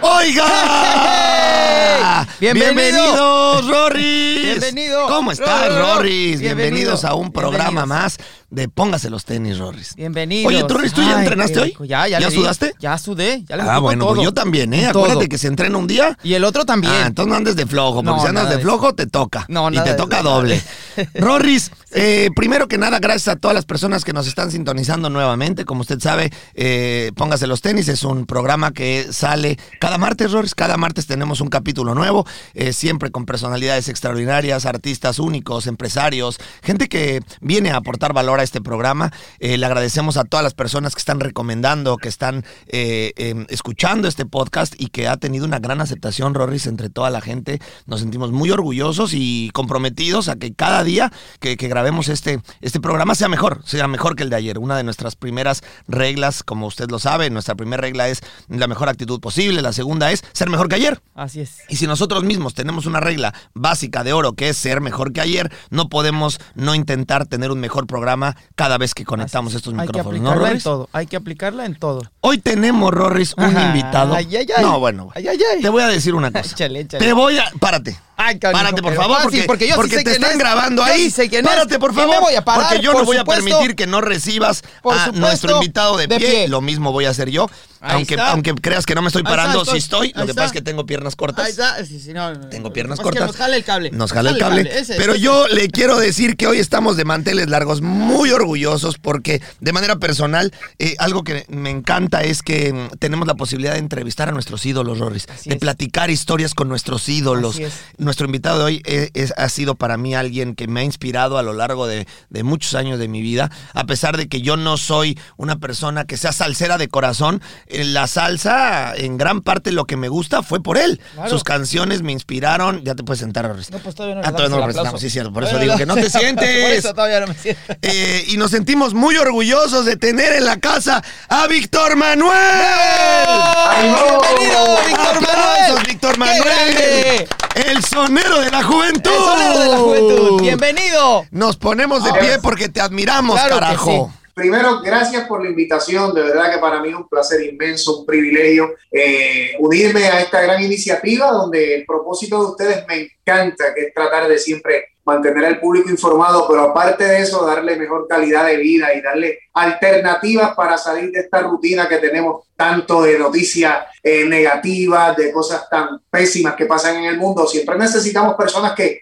¡Oiga! ¡Bienvenido! ¡Bienvenidos, Rorris! ¡Bienvenido! ¿Cómo estás, Rorris? Rorris? Bienvenido. Bienvenidos a un programa más de Póngase los tenis, Rorris. Bienvenido. Oye, Rorris, ¿tú ya entrenaste hoy? Ya, ya. ¿Ya le sudaste? Ya sudé. Ya le Ah, bueno, pues yo también, ¿eh? Acuérdate que se entrena un día. Y el otro también. Ah, entonces no andes de flojo, porque No, si andas de flojo te toca. No, y nada te de toca doble. Rorris, eh, primero que nada, gracias a todas las personas que nos están sintonizando nuevamente. Como usted sabe, eh, Póngase los tenis, es un programa que sale cada martes, Rorris. Cada martes tenemos un capítulo nuevo, eh, siempre con personalidades extraordinarias, artistas únicos, empresarios, gente que viene a aportar valor a este programa. Eh, le agradecemos a todas las personas que están recomendando, que están eh, eh, escuchando este podcast y que ha tenido una gran aceptación, Rorris, entre toda la gente. Nos sentimos muy orgullosos y comprometidos a que cada día que, que grabemos este, este programa sea mejor, sea mejor que el de ayer. Una de nuestras primeras reglas, como usted lo sabe, nuestra primera regla es la mejor actitud posible, la segunda es ser mejor que ayer. Así es. Y si nosotros mismos tenemos una regla básica de oro que es ser mejor que ayer, no podemos no intentar tener un mejor programa cada vez que conectamos estos Hay que micrófonos, ¿no, aplicarla en todo. Hay que aplicarla en todo. Hoy tenemos, Rorris, un Ajá. invitado. Ay, ay, ay. No, bueno. Ay, ay, ay. Te voy a decir una cosa. Échale, échale. Te voy a... Párate. Ay, canijo, Párate, por favor, fácil, porque, porque yo sí porque sé te quién están es. grabando Yo ahí. sí sé quién es. Párate, por Y me favor. voy a parar, porque yo no voy supuesto. a permitir que no recibas Por a supuesto, nuestro invitado de, de pie. pie. Lo mismo voy a hacer yo. Aunque, aunque creas que no me estoy parando, sí estoy. Lo que pasa es que tengo piernas cortas. Ahí está. Sí, sí, no, no, Tengo piernas cortas. Nos jala el cable. Nos jala el cable. Ese, pero ese, yo le quiero decir que hoy estamos de manteles largos, muy orgullosos, porque de manera personal, eh, algo que me encanta es que mm, tenemos la posibilidad de entrevistar a nuestros ídolos, Rorris. Así de es. platicar historias con nuestros ídolos. Nuestro invitado de hoy eh, es- ha sido para mí alguien que me ha inspirado a lo largo de, de muchos años de mi vida. A pesar de que yo no soy una persona que sea salsera de corazón, la salsa, en gran parte lo que me gusta fue por él. Claro. Sus canciones me inspiraron. Ya te puedes sentar, Rorris. No, pues todavía no Ah, todavía no lo presentamos, sí, cierto. Por eso digo que no te sientes. Por eso todavía no me siento. Eh, y nos sentimos muy orgullosos de tener en la casa a Víctor Manuel. ¡Bienvenido, Víctor ¡Aplausos, Manuel! Víctor ¡Qué Manuel! El sonero de la juventud. El sonero de la juventud. Bienvenido. Nos ponemos de pie porque te admiramos, Claro que carajo. Primero, gracias por la invitación. De verdad que para mí es un placer inmenso, un privilegio eh, unirme a esta gran iniciativa donde el propósito de ustedes me encanta, que es tratar de siempre mantener al público informado, pero aparte de eso, darle mejor calidad de vida y darle alternativas para salir de esta rutina que tenemos tanto de noticias eh, negativas, de cosas tan pésimas que pasan en el mundo. Siempre necesitamos personas que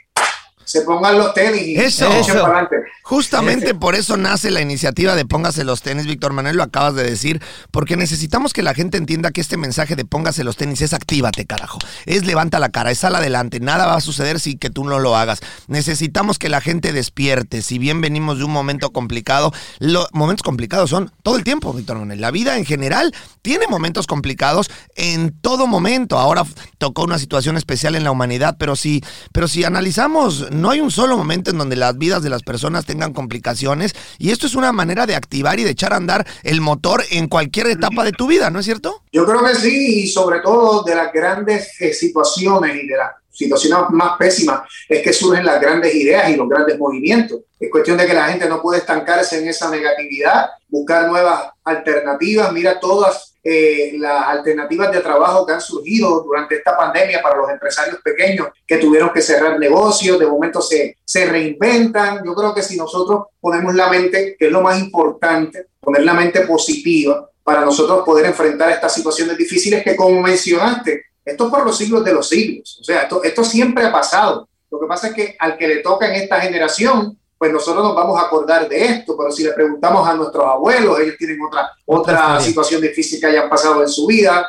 se pongan los tenis y Eso. echen Eso. para adelante. Justamente por eso nace la iniciativa de Póngase los tenis, Víctor Manuel, lo acabas de decir, porque necesitamos que la gente entienda que este mensaje de Póngase los tenis es actívate, carajo. Es levanta la cara, es sal adelante, nada va a suceder si que tú no lo hagas. Necesitamos que la gente despierte, si bien venimos de un momento complicado, los momentos complicados son todo el tiempo, Víctor Manuel. La vida en general tiene momentos complicados en todo momento. Ahora tocó una situación especial en la humanidad, pero si, pero si analizamos, no hay un solo momento en donde las vidas de las personas tengan complicaciones y esto es una manera de activar y de echar a andar el motor en cualquier etapa de tu vida, ¿no es cierto? Yo creo que sí, y sobre todo de las grandes eh, situaciones y de las situaciones más pésimas es que surgen las grandes ideas y los grandes movimientos. Es cuestión de que la gente no puede estancarse en esa negatividad, buscar nuevas alternativas. Mira todas eh, las alternativas de trabajo que han surgido durante esta pandemia para los empresarios pequeños que tuvieron que cerrar negocios, de momento se, se reinventan. Yo creo que si nosotros ponemos la mente, que es lo más importante, poner la mente positiva para nosotros poder enfrentar estas situaciones difíciles que, como mencionaste, esto es por los siglos de los siglos. O sea, esto, esto siempre ha pasado. Lo que pasa es que al que le toca en esta generación, pues nosotros nos vamos a acordar de esto, pero si le preguntamos a nuestros abuelos, ellos tienen otra, otra situación difícil que hayan pasado en su vida,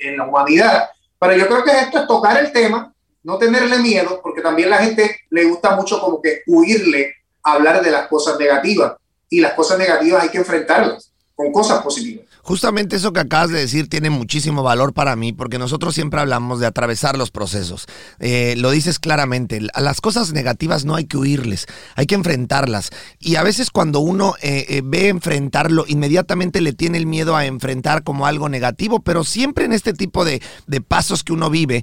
en la humanidad. Pero yo creo que esto es tocar el tema, no tenerle miedo, porque también la gente le gusta mucho como que huirle a hablar de las cosas negativas. Y las cosas negativas hay que enfrentarlas con cosas positivas. Justamente eso que acabas de decir tiene muchísimo valor para mí porque nosotros siempre hablamos de atravesar los procesos. Eh, lo dices claramente, a las cosas negativas no hay que huirles, hay que enfrentarlas. Y a veces cuando uno eh, eh, ve enfrentarlo, inmediatamente le tiene el miedo a enfrentar como algo negativo, pero siempre en este tipo de, de pasos que uno vive,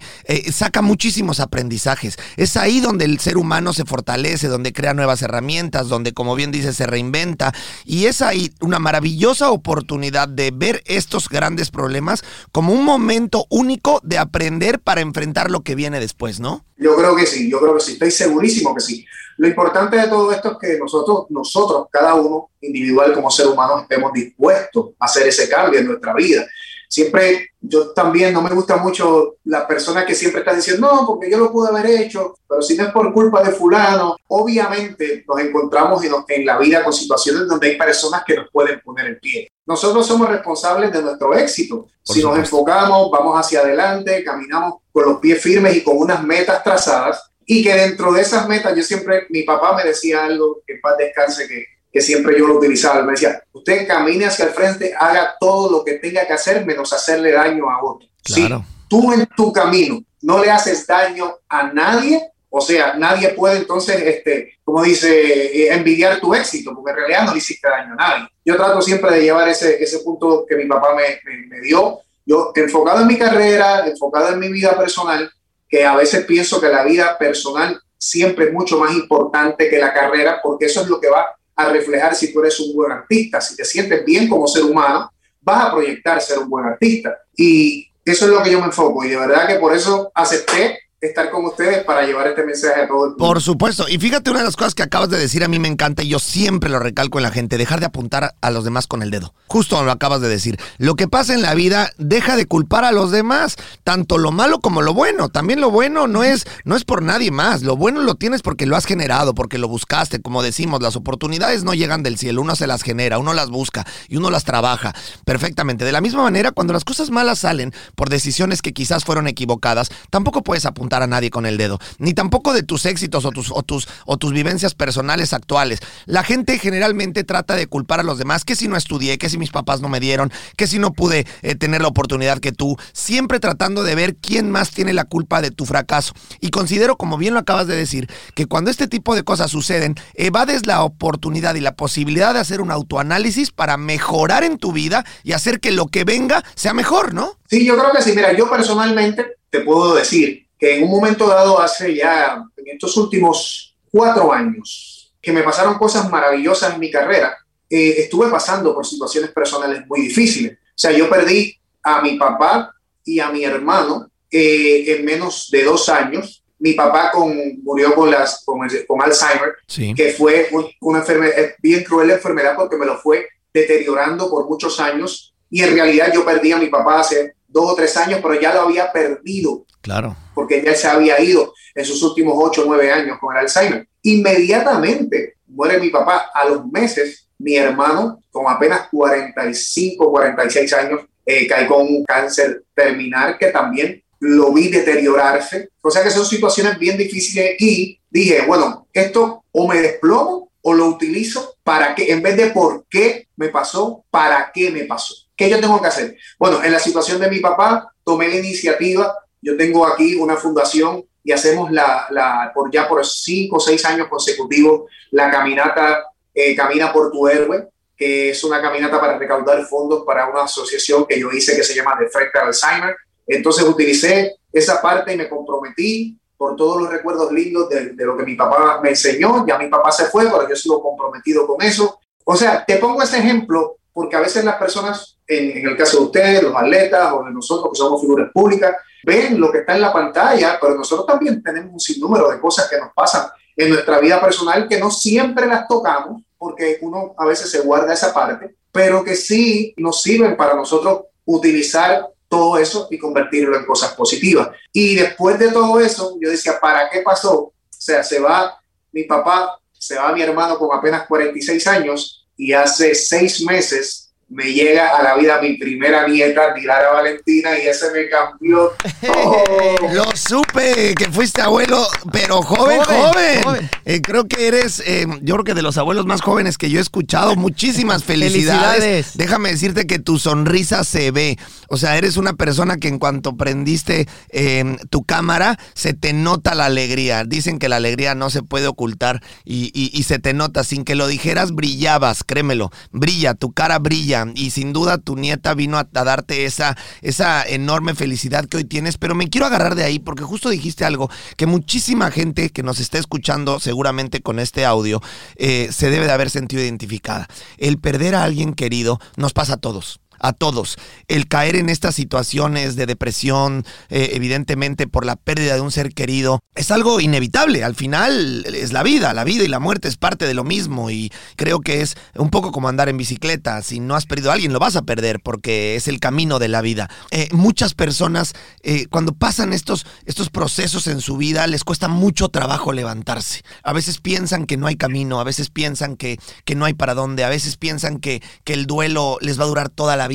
saca muchísimos aprendizajes. Es ahí donde el ser humano se fortalece, donde crea nuevas herramientas, donde como bien dice se reinventa. Y es ahí una maravillosa oportunidad de ver estos grandes problemas como un momento único de aprender para enfrentar lo que viene después, ¿no? Yo creo que sí, yo creo que sí, estoy segurísimo que sí. Lo importante de todo esto es que nosotros, nosotros, cada uno individual como ser humano, estemos dispuestos a hacer ese cambio en nuestra vida siempre yo también no me gusta mucho la persona que siempre está diciendo, no, porque yo lo pude haber hecho, pero si no es por culpa de fulano, obviamente nos encontramos en, en la vida con situaciones donde hay personas que nos pueden poner el pie. Nosotros somos responsables de nuestro éxito. si nos enfocamos, vamos hacia adelante, caminamos con los pies firmes y con unas metas trazadas, y que dentro de esas metas, yo siempre, mi papá me decía algo, que paz descanse, que que siempre yo lo utilizaba. me decía, usted camine hacia el frente, haga todo lo que tenga que hacer menos hacerle daño a otro. Claro. Si tú en tu camino no le haces daño a nadie, o sea, nadie puede entonces, este, como dice, eh, envidiar tu éxito, porque en realidad no le hiciste daño a nadie. Yo trato siempre de llevar ese, ese punto que mi papá me, me dio. Yo, enfocado en mi carrera, enfocado en mi vida personal, que a veces pienso que la vida personal siempre es mucho más importante que la carrera, porque eso es lo que va reflejar si tú eres un buen artista. Si te sientes bien como ser humano, vas a proyectar ser un buen artista. Y eso es lo que yo me enfoco. Y de verdad que por eso acepté estar con ustedes para llevar este mensaje a todo el mundo. Por supuesto. Y fíjate, una de las cosas que acabas de decir a mí me encanta y yo siempre lo recalco en la gente, dejar de apuntar a los demás con el dedo. Justo lo acabas de decir. Lo que pasa en la vida, deja de culpar a los demás, tanto lo malo como lo bueno. También lo bueno no es, no es por nadie más. Lo bueno lo tienes porque lo has generado, porque lo buscaste. Como decimos, las oportunidades no llegan del cielo, uno se las genera, uno las busca y uno las trabaja perfectamente. De la misma manera, cuando las cosas malas salen por decisiones que quizás fueron equivocadas, tampoco puedes apuntar a nadie con el dedo, ni tampoco de tus éxitos o tus, o tus, o tus vivencias personales actuales. La gente generalmente trata de culpar a los demás, que si no estudié, que si mis papás no me dieron, que si no pude eh, tener la oportunidad que tú, siempre tratando de ver quién más tiene la culpa de tu fracaso. Y considero, como bien lo acabas de decir, que cuando este tipo de cosas suceden, evades la oportunidad y la posibilidad de hacer un autoanálisis para mejorar en tu vida y hacer que lo que venga sea mejor, ¿no? Sí, yo creo que sí. Mira, yo personalmente te puedo decir que en un momento dado, hace ya, en estos últimos cuatro años, que me pasaron cosas maravillosas en mi carrera, eh, estuve pasando por situaciones personales muy difíciles. O sea, yo perdí a mi papá y a mi hermano eh, en menos de dos años. Mi papá con, murió con, las, con, Alzheimer, que fue una enfermedad, bien cruel la enfermedad porque me lo fue deteriorando por muchos años. Y en realidad yo perdí a mi papá hace dos o tres años, pero ya lo había perdido. Claro. Porque ya se había ido en sus últimos ocho o nueve años con el Alzheimer. Inmediatamente muere mi papá. A los meses, mi hermano, con apenas 45, 46 años, eh, cae con un cáncer terminal que también lo vi deteriorarse. O sea que son situaciones bien difíciles y dije, bueno, esto o me desplomo o lo utilizo para que, en vez de por qué me pasó, para qué me pasó. ¿Qué yo tengo que hacer? Bueno, en la situación de mi papá, tomé la iniciativa. Yo tengo aquí una fundación y hacemos la, la por ya por cinco o seis años consecutivos la caminata eh, Camina por tu héroe, que es una caminata para recaudar fondos para una asociación que yo hice que se llama De Frente Alzheimer. Entonces utilicé esa parte y me comprometí por todos los recuerdos lindos de, de, lo que mi papá me enseñó. Ya mi papá se fue, pero yo sigo comprometido con eso. O sea, te pongo ese ejemplo porque a veces las personas en, en el caso de ustedes, los atletas o de nosotros que somos figuras públicas, ven lo que está en la pantalla, pero nosotros también tenemos un sinnúmero de cosas que nos pasan en nuestra vida personal que no siempre las tocamos porque uno a veces se guarda esa parte, pero que sí nos sirven para nosotros utilizar todo eso y convertirlo en cosas positivas. Y después de todo eso, yo decía, ¿para qué pasó? O sea, se va mi papá, se va mi hermano con apenas 46 años y hace seis meses me llega a la vida mi primera nieta, Dilara Valentina, y ese me cambió todo. Lo supe, que fuiste abuelo, pero joven, joven. Joven, joven. Eh, creo que eres, eh, yo creo que de los abuelos más jóvenes que yo he escuchado. Muchísimas felicidades. Felicidades. Déjame decirte que tu sonrisa se ve. O sea, eres una persona que en cuanto prendiste eh, tu cámara, se te nota la alegría. Dicen que la alegría no se puede ocultar y, y- y se te nota. Sin que lo dijeras, brillabas, créemelo. Brilla, tu cara brilla. Y sin duda tu nieta vino a, darte esa, esa enorme felicidad que hoy tienes. Pero me quiero agarrar de ahí porque justo dijiste algo que muchísima gente que nos está escuchando seguramente con este audio eh, se debe de haber sentido identificada. El perder a alguien querido nos pasa a todos a todos. El caer en estas situaciones de depresión, eh, evidentemente por la pérdida de un ser querido, es algo inevitable. Al final es la vida, la vida y la muerte es parte de lo mismo y creo que es un poco como andar en bicicleta. Si no has perdido a alguien, lo vas a perder porque es el camino de la vida. Eh, muchas personas, eh, cuando pasan estos, estos procesos en su vida, les cuesta mucho trabajo levantarse. A veces piensan que no hay camino, a veces piensan que, que no hay para dónde, a veces piensan que, que el duelo les va a durar toda la vida.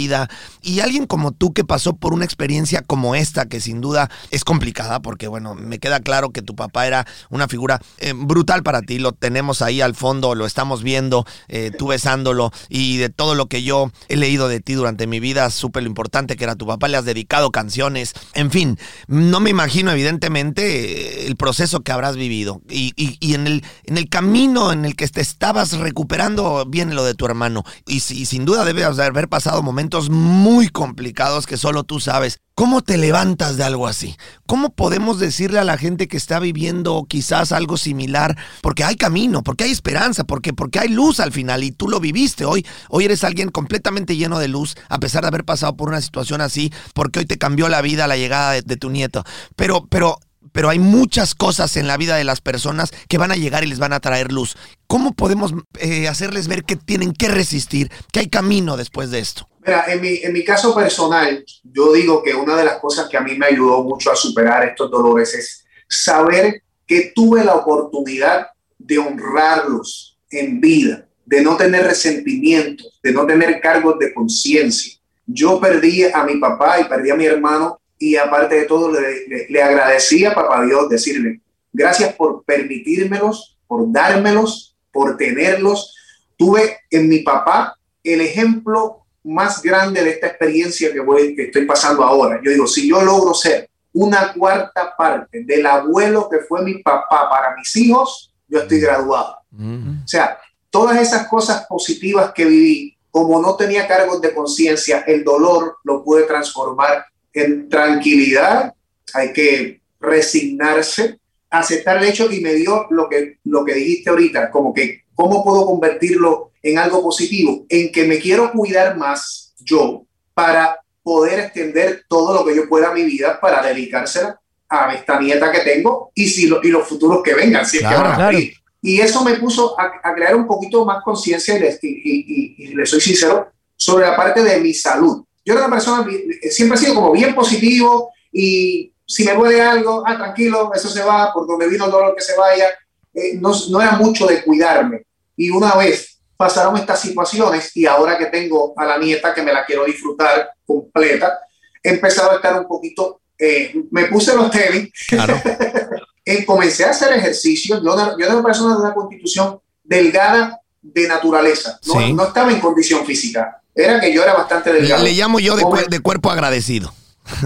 Y alguien como tú que pasó por una experiencia como esta, que sin duda es complicada, porque bueno, me queda claro que tu papá era una figura eh, brutal para ti, lo tenemos ahí al fondo, lo estamos viendo, eh, tú besándolo, y de todo lo que yo he leído de ti durante mi vida, supe lo importante que era tu papá, le has dedicado canciones, en fin, no me imagino evidentemente el proceso que habrás vivido, y, y- en, el, en el camino en el que te estabas recuperando viene lo de tu hermano, y, y sin duda debes de haber pasado momentos muy complicados que solo tú sabes. ¿Cómo te levantas de algo así? ¿Cómo podemos decirle a la gente que está viviendo quizás algo similar? Porque hay camino, porque hay esperanza, porque, porque hay luz al final y tú lo viviste hoy. Hoy eres alguien completamente lleno de luz, a pesar de haber pasado por una situación así, porque hoy te cambió la vida la llegada de, de tu nieto. Pero, pero, pero hay muchas cosas en la vida de las personas que van a llegar y les van a traer luz. ¿Cómo podemos eh, hacerles ver que tienen que resistir, que hay camino después de esto? Mira, en mi, en mi caso personal, yo digo que una de las cosas que a mí me ayudó mucho a superar estos dolores es saber que tuve la oportunidad de honrarlos en vida, de no tener resentimientos, de no tener cargos de conciencia. Yo perdí a mi papá y perdí a mi hermano y aparte de todo le, le, le agradecí a papá Dios decirle, gracias por permitírmelos, por dármelos, por tenerlos. Tuve en mi papá el ejemplo más grande de esta experiencia que, voy, que estoy pasando ahora. Yo digo, si yo logro ser una cuarta parte del abuelo que fue mi papá para mis hijos, yo estoy graduado. Mm. O sea, todas esas cosas positivas que viví, como no tenía cargos de conciencia, el dolor lo pude transformar en tranquilidad, hay que resignarse, aceptar el hecho y me dio lo que, lo que dijiste ahorita, como que cómo puedo convertirlo en algo positivo, en que me quiero cuidar más yo para poder extender todo lo que yo pueda a mi vida para dedicársela a esta nieta que tengo y, si lo, y los futuros que vengan, si Claro, es que van a claro. Y eso me puso a, a crear un poquito más conciencia y, y, y, y- les soy sincero sobre la parte de mi salud. Yo era una persona, bi- siempre he sido como bien positivo y si me duele algo, ah, tranquilo, eso se va, por donde vino el dolor que se vaya. Eh, no, no era mucho de cuidarme. Y una vez pasaron estas situaciones y ahora que tengo a la nieta que me la quiero disfrutar completa, he empezado a estar un poquito, eh, me puse los tenis, Claro. eh, comencé a hacer ejercicio. Yo, yo era una persona de una constitución delgada de naturaleza. No, Sí. no estaba en condición física. Era que yo era bastante Le, delgado. le llamo yo de, cuer- de cuerpo agradecido.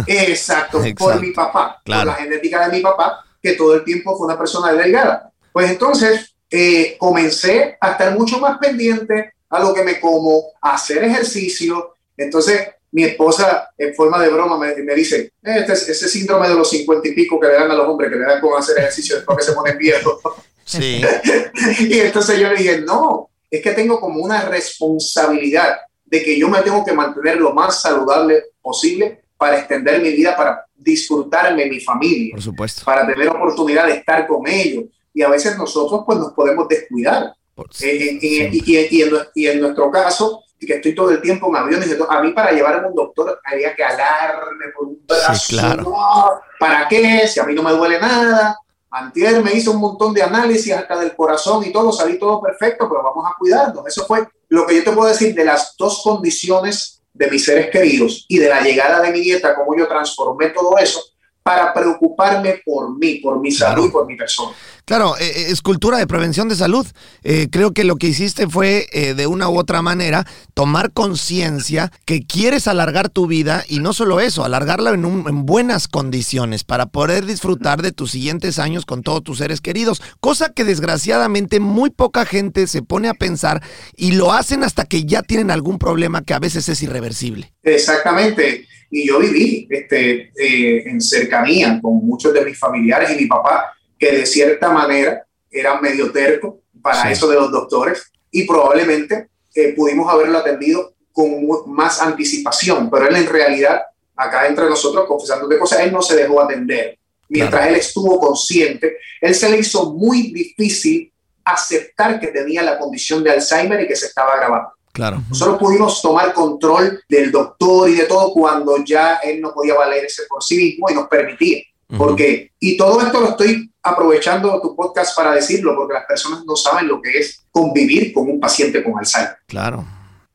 Exacto, Exacto. por mi papá, Claro. por la genética de mi papá, que todo el tiempo fue una persona delgada. Pues entonces eh, comencé a estar mucho más pendiente a lo que me como, a hacer ejercicio. Entonces mi esposa, en forma de broma, me, me dice, "Eh, este, es- ese síndrome de los cincuenta y pico que le dan a los hombres, que le dan con hacer ejercicio después que se ponen viejos. Sí. y entonces yo le dije, no, es que tengo como una responsabilidad de que yo me tengo que mantener lo más saludable posible para extender mi vida, para disfrutarme mi familia, Por supuesto. para tener oportunidad de estar con ellos. Y a veces nosotros pues nos podemos descuidar. En- en- siempre. y, y- y en, y en nuestro caso, que estoy todo el tiempo en aviones, a mí para llevarme a un doctor había que alarme por un brazo. claro. No, ¿Para qué? Si a mí no me duele nada. Antier me hizo un montón de análisis hasta del corazón y todo, salí todo perfecto, pero vamos a cuidarnos. Eso fue lo que yo te puedo decir de las dos condiciones de mis seres queridos y de la llegada de mi nieta, cómo yo transformé todo eso para preocuparme por mí, por mi salud y por mi persona. Claro, eh, eh, es cultura de prevención de salud. Eh, creo que lo que hiciste fue, eh, de una u otra manera, tomar conciencia que quieres alargar tu vida y no solo eso, alargarla en, un- en buenas condiciones para poder disfrutar de tus siguientes años con todos tus seres queridos. Cosa que desgraciadamente muy poca gente se pone a pensar y lo hacen hasta que ya tienen algún problema que a veces es irreversible. Exactamente. Y yo viví este, eh, en cercanía con muchos de mis familiares y mi papá, que de cierta manera era medio terco para Sí. eso de los doctores y probablemente eh, pudimos haberlo atendido con más anticipación, pero él en realidad, acá entre nosotros, confesando de cosas, él no se dejó atender. Mientras él estuvo consciente, él se le hizo muy difícil aceptar que tenía la condición de Alzheimer y que se estaba agravando. Claro. Nosotros pudimos tomar control del doctor y de todo cuando ya él no podía valerse por sí mismo y nos permitía. Porque, y todo esto lo estoy aprovechando tu podcast para decirlo, porque las personas no saben lo que es convivir con un paciente con Alzheimer. Claro.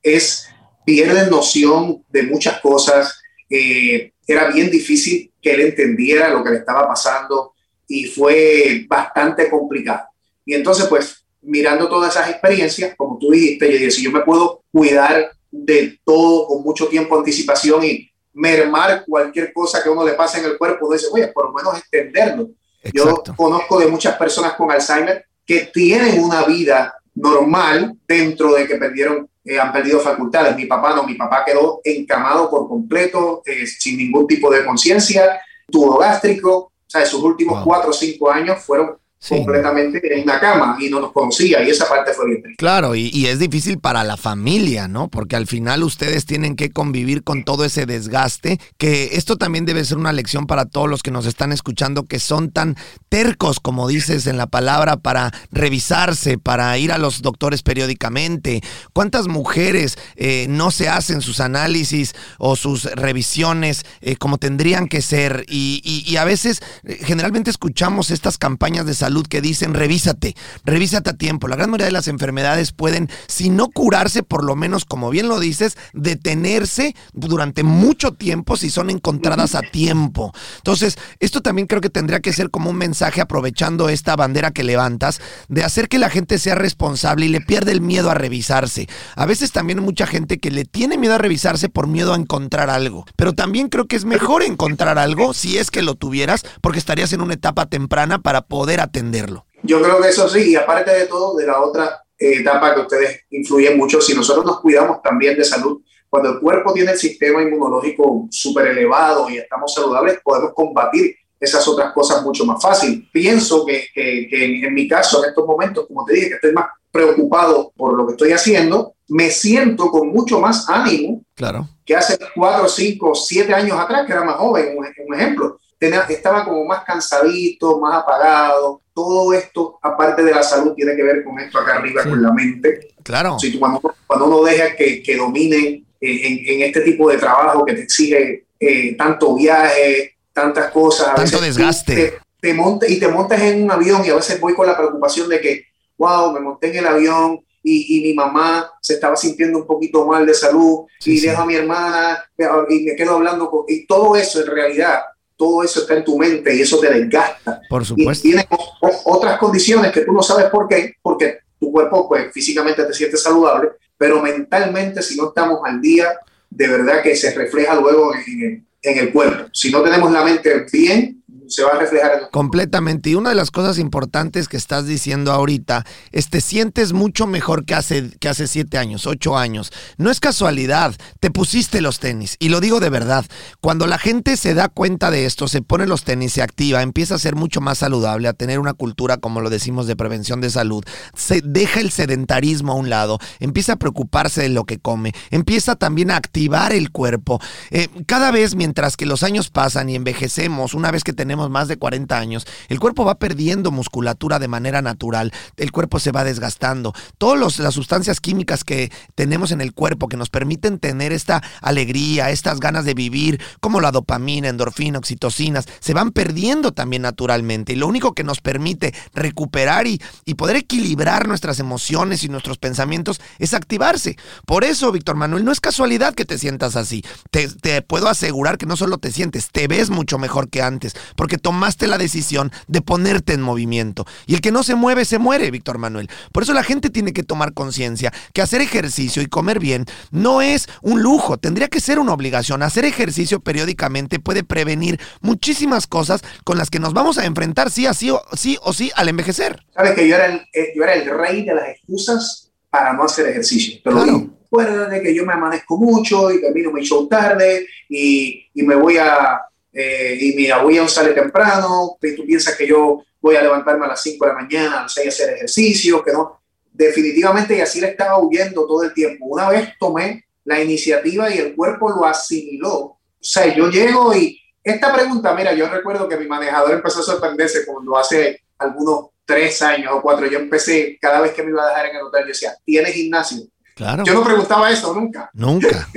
Es, pierden noción de muchas cosas. eh, era bien difícil que él entendiera lo que le estaba pasando y fue bastante complicado. Y entonces, pues, mirando todas esas experiencias, como tú dijiste, yo dije, si yo me puedo cuidar de todo con mucho tiempo de anticipación y mermar cualquier cosa que uno le pase en el cuerpo, uno dice, oye, por lo menos extenderlo. Exacto. Yo conozco de muchas personas con Alzheimer que tienen una vida normal dentro de que perdieron, eh, han perdido facultades. Mi papá no, mi papá quedó encamado por completo, eh, sin ningún tipo de conciencia, tuvo gástrico, o sea, sus últimos Wow. cuatro o cinco años fueron Sí. completamente en una cama y no nos conocía y esa parte fue bien triste. Claro, y, y es difícil para la familia, ¿no? Porque al final ustedes tienen que convivir con todo ese desgaste, que esto también debe ser una lección para todos los que nos están escuchando, que son tan tercos, como dices en la palabra, para revisarse, para ir a los doctores periódicamente. ¿Cuántas mujeres eh, no se hacen sus análisis o sus revisiones eh, como tendrían que ser? Y, y- y a veces, eh, generalmente escuchamos estas campañas de salud que dicen, revísate, revísate a tiempo. La gran mayoría de las enfermedades pueden, si no curarse, por lo menos, como bien lo dices, detenerse durante mucho tiempo si son encontradas a tiempo. Entonces, esto también creo que tendría que ser como un mensaje aprovechando esta bandera que levantas, de hacer que la gente sea responsable y le pierda el miedo a revisarse. A veces también hay mucha gente que le tiene miedo a revisarse por miedo a encontrar algo. Pero también creo que es mejor encontrar algo si es que lo tuvieras, porque estarías en una etapa temprana para poder atenderlo. Yo creo que eso sí, y aparte de todo, de la otra eh, etapa que ustedes influyen mucho, si nosotros nos cuidamos también de salud, cuando el cuerpo tiene el sistema inmunológico súper elevado y estamos saludables, podemos combatir esas otras cosas mucho más fácil. Pienso que, que- que en, en mi caso, en estos momentos, como te dije, que estoy más preocupado por lo que estoy haciendo, me siento con mucho más ánimo Claro. que hace cuatro, cinco, siete años atrás, que era más joven, un, un ejemplo. Estaba como más cansadito, más apagado. Todo esto, aparte de la salud, tiene que ver con esto acá arriba, Sí. con la mente. Claro. Si tú- cuando, cuando uno deja que, que dominen eh, en, en este tipo de trabajo que te exige eh, tanto viaje, tantas cosas. a Tanto veces desgaste. Te, te montas y te montas en un avión y a veces voy con la preocupación de que, wow, me monté en el avión y, y mi mamá se estaba sintiendo un poquito mal de salud Sí, y sí. dejo a mi hermana y me quedo hablando con... Y todo eso en realidad, todo eso está en tu mente y eso te desgasta. Por Y supuesto. tienes o- otras condiciones que tú no sabes por qué, porque tu cuerpo pues físicamente te siente saludable, pero mentalmente si no estamos al día, de verdad que se refleja luego en en el cuerpo. Si no tenemos la mente bien, se va a reflejar en Completamente. Y una de las cosas importantes que estás diciendo ahorita es te sientes mucho mejor que hace, que hace siete años, ocho años. No es casualidad, te pusiste los tenis. Y lo digo de verdad. Cuando la gente se da cuenta de esto, se pone los tenis, se activa, empieza a ser mucho más saludable, a tener una cultura, como lo decimos, de prevención de salud, se deja el sedentarismo a un lado, empieza a preocuparse de lo que come, empieza también a activar el cuerpo. Eh, cada vez mientras que los años pasan y envejecemos, una vez que tenemos más de 40 años, el cuerpo va perdiendo musculatura de manera natural, el cuerpo se va desgastando. Todas las sustancias químicas que tenemos en el cuerpo que nos permiten tener esta alegría, estas ganas de vivir, como la dopamina, endorfina, oxitocinas, se van perdiendo también naturalmente. Y lo único que nos permite recuperar y, y poder equilibrar nuestras emociones y nuestros pensamientos es activarse. Por eso, Víctor Manuel, no es casualidad que te sientas así. Te, te puedo asegurar que no solo te sientes, te ves mucho mejor que antes, porque tomaste la decisión de ponerte en movimiento. Y el que no se mueve, se muere, Víctor Manuel. Por eso la gente tiene que tomar conciencia que hacer ejercicio y comer bien no es un lujo, tendría que ser una obligación. Hacer ejercicio periódicamente puede prevenir muchísimas cosas con las que nos vamos a enfrentar sí, así o, sí o sí al envejecer. Sabes que yo era, el, eh, yo era el rey de las excusas para no hacer ejercicio. Te lo Claro. Acuérdate que yo me amanezco mucho y termino mi show tarde y, y me voy a eh, y mi abuelo sale temprano, y tú piensas que yo voy a levantarme a las 5 de la mañana, a las 6 a hacer ejercicio, que no. Definitivamente, y así le estaba huyendo todo el tiempo. Una vez tomé la iniciativa y el cuerpo lo asimiló. O sea, yo llego y esta pregunta, mira, yo recuerdo que mi manejador empezó a sorprenderse cuando hace algunos tres años o cuatro, yo empecé, cada vez que me iba a dejar en el hotel, yo decía, ¿tienes gimnasio? Claro. Yo no preguntaba eso nunca. Nunca.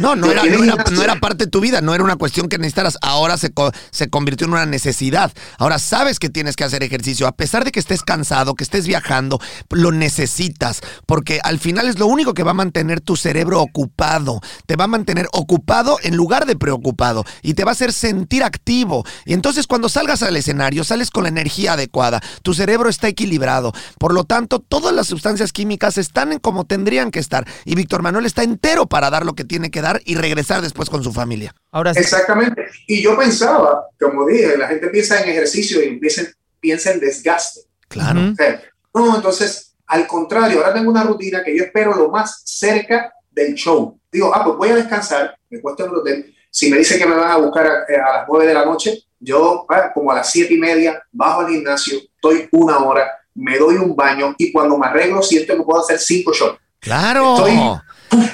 No, no era, no, era, gimnasio. no era parte de tu vida, no era una cuestión que necesitaras. Ahora se, co- se convirtió en una necesidad. Ahora sabes que tienes que hacer ejercicio. A pesar de que estés cansado, que estés viajando, lo necesitas. Porque al final es lo único que va a mantener tu cerebro ocupado. Te va a mantener ocupado en lugar de preocupado. Y te va a hacer sentir activo. Y entonces cuando salgas al escenario, sales con la energía adecuada. Tu cerebro está equilibrado. Por lo tanto, todas las sustancias químicas están en como tendrían que estar. Y Víctor Manuel está entero para dar lo que tiene que dar y regresar después con su familia. Ahora sí. Exactamente. Y yo pensaba, como dije, la gente piensa en ejercicio y empieza, piensa en desgaste. Claro. O sea, No, entonces, al contrario, ahora tengo una rutina que yo espero lo más cerca del show. Digo, ah, pues voy a descansar, me cuesta en el hotel. Si me dicen que me van a buscar a, a las 9 de la noche, yo, ah, como a las siete y media, bajo al gimnasio, estoy una hora, me doy un baño y cuando me arreglo siento que puedo hacer cinco shows. Claro. Estoy-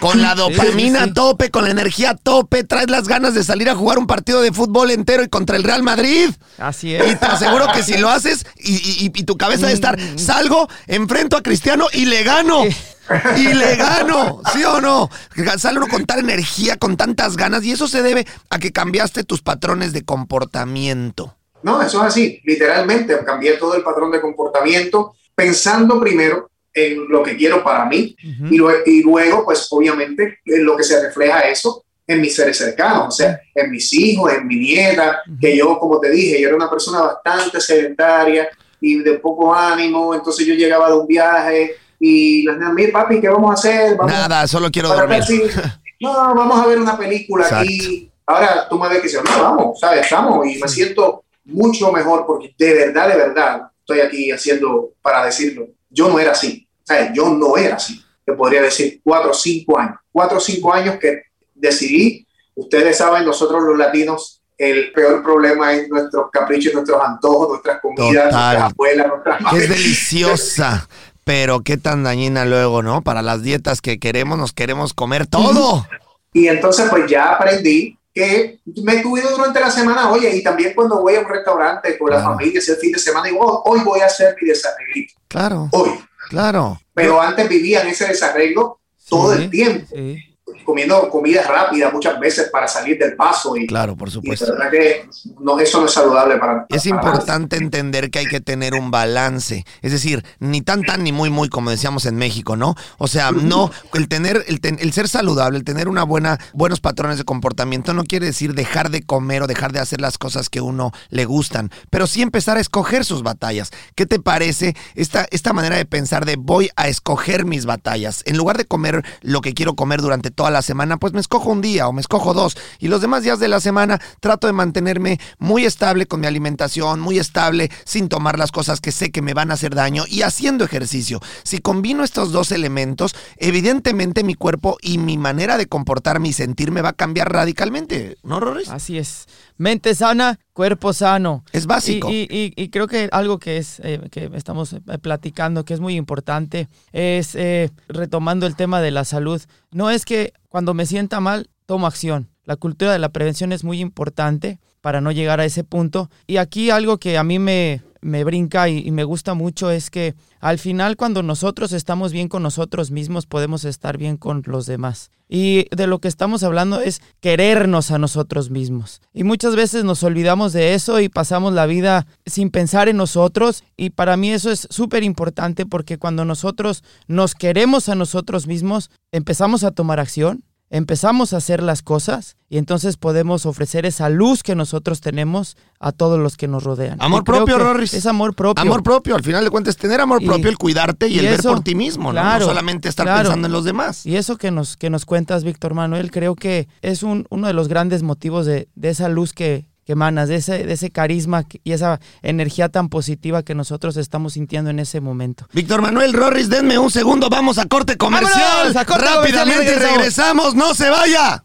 Con la dopamina Sí, sí, sí. a tope, con la energía a tope, traes las ganas de salir a jugar un partido de fútbol entero y contra el Real Madrid. Así Y es. te aseguro que si lo haces y, y- y tu cabeza de estar, salgo, enfrento a Cristiano y le gano. Y le gano, ¿sí o no? Sale uno con tal energía, con tantas ganas, y eso se debe a que cambiaste tus patrones de comportamiento. No, eso es así. Literalmente cambié todo el patrón de comportamiento pensando primero en lo que quiero para mí Ujú. y, lue- y luego, pues obviamente, en lo que se refleja eso en mis seres cercanos, o sea, en mis hijos, en mi nieta, que yo, como te dije, yo era una persona bastante sedentaria y de poco ánimo, entonces yo llegaba de un viaje y las nenas, mira papi, ¿qué vamos a hacer? Vamos Nada, solo quiero dormir. si- No, vamos a ver una película aquí. Ahora tú me ves que dices, no, vamos, ¿sabes? Estamos y me siento mucho mejor porque de verdad, de verdad, estoy aquí haciendo para decirlo. Yo no era así, ¿sabes? Yo no era así. Te podría decir cuatro o cinco años. Cuatro o cinco años que decidí. Ustedes saben, nosotros los latinos, el peor problema es nuestros caprichos, nuestros antojos, nuestras comidas, Total. nuestras abuelas, nuestras madres. es deliciosa, pero qué tan dañina luego, ¿no? Para las dietas que queremos, nos queremos comer todo. Y entonces pues ya aprendí que me cuido durante la semana, oye, y también cuando voy a un restaurante con la Claro. familia, es el fin de semana, digo, "Oh, hoy voy a hacer mi desarreglito, Claro, hoy. Claro. Pero antes vivía en ese desarreglo todo Sí, el tiempo, sí. Comiendo comida rápida muchas veces para salir del paso y, Claro, por y supuesto. verdad que no, eso no es saludable para Es para importante entender que hay que tener un balance, es decir, ni tan tan ni muy muy como decíamos en México, ¿no? O sea, no el tener el, ten- el ser saludable, el tener una buena buenos patrones de comportamiento no quiere decir dejar de comer o dejar de hacer las cosas que uno le gustan, pero sí empezar a escoger sus batallas. ¿Qué te parece esta esta manera de pensar de voy a escoger mis batallas en lugar de comer lo que quiero comer durante toda la semana, pues me escojo un día o me escojo dos. Y los demás días de la semana trato de mantenerme muy estable con mi alimentación, muy estable, sin tomar las cosas que sé que me van a hacer daño y haciendo ejercicio. Si combino estos dos elementos, evidentemente mi cuerpo y mi manera de comportarme y sentirme va a cambiar radicalmente, ¿no, Rorris? Así es. Mente sana, cuerpo sano. Es básico. Y, y- y creo que algo que es eh, que estamos eh, platicando, que es muy importante, es eh, retomando el tema de la salud. No es que cuando me sienta mal, tomo acción. La cultura de la prevención es muy importante para no llegar a ese punto. Y aquí algo que a mí me, me brinca y, me gusta mucho es que al final cuando nosotros estamos bien con nosotros mismos, podemos estar bien con los demás. Y de lo que estamos hablando es querernos a nosotros mismos. Y muchas veces nos olvidamos de eso y pasamos la vida sin pensar en nosotros. Y para mí eso es súper importante porque cuando nosotros nos queremos a nosotros mismos, empezamos a tomar acción, empezamos a hacer las cosas y entonces podemos ofrecer esa luz que nosotros tenemos a todos los que nos rodean. Amor propio, Rorris. Es amor propio. Amor propio, al final de cuentas, tener amor Y- propio, el cuidarte y, y el ver por ti mismo, ¿no? solamente estar claro. pensando en los demás. Y eso que nos, que nos cuentas, Víctor Manuel, creo que es un, uno de los grandes motivos de, de esa luz que, que emanas, de ese, de ese carisma y esa energía tan positiva que nosotros estamos sintiendo en ese momento. Víctor Manuel Rorris, denme un segundo, vamos a corte comercial. A corte comercial Rápidamente regresamos. regresamos, no se vaya.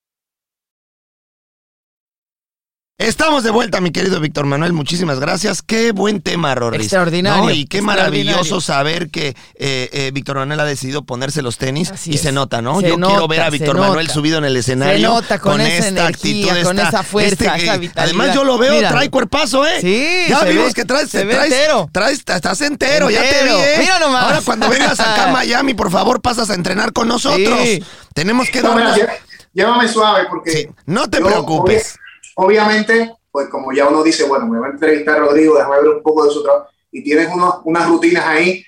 Estamos de vuelta, mi querido Víctor Manuel. Muchísimas gracias. Qué buen tema, Rorris. Extraordinario, ¿No? Y qué extraordinario. maravilloso saber que eh, eh, Víctor Manuel ha decidido ponerse los tenis Así y es. se nota, ¿no? Se Yo quiero ver a Víctor Manuel nota. subido en el escenario. Se nota con esa energía, con esa fuerza, esa vitalidad. Además, yo lo veo, Míralo. trae cuerpazo, ¿eh? Sí, Ya se vimos ve- que traes, se ve entero. traes- estás entero, ya te Entero. vi, ¿eh? Mira nomás. Ahora, cuando vengas acá a Miami, por favor, pasas a entrenar con nosotros. Sí. Tenemos que No, darnos... llévame suave porque Sí, no te preocupes. Obvia- obviamente, pues como ya uno dice, bueno, me va a entrevistar Rodrigo, déjame ver un poco de su trabajo. Y tienes unos- unas rutinas ahí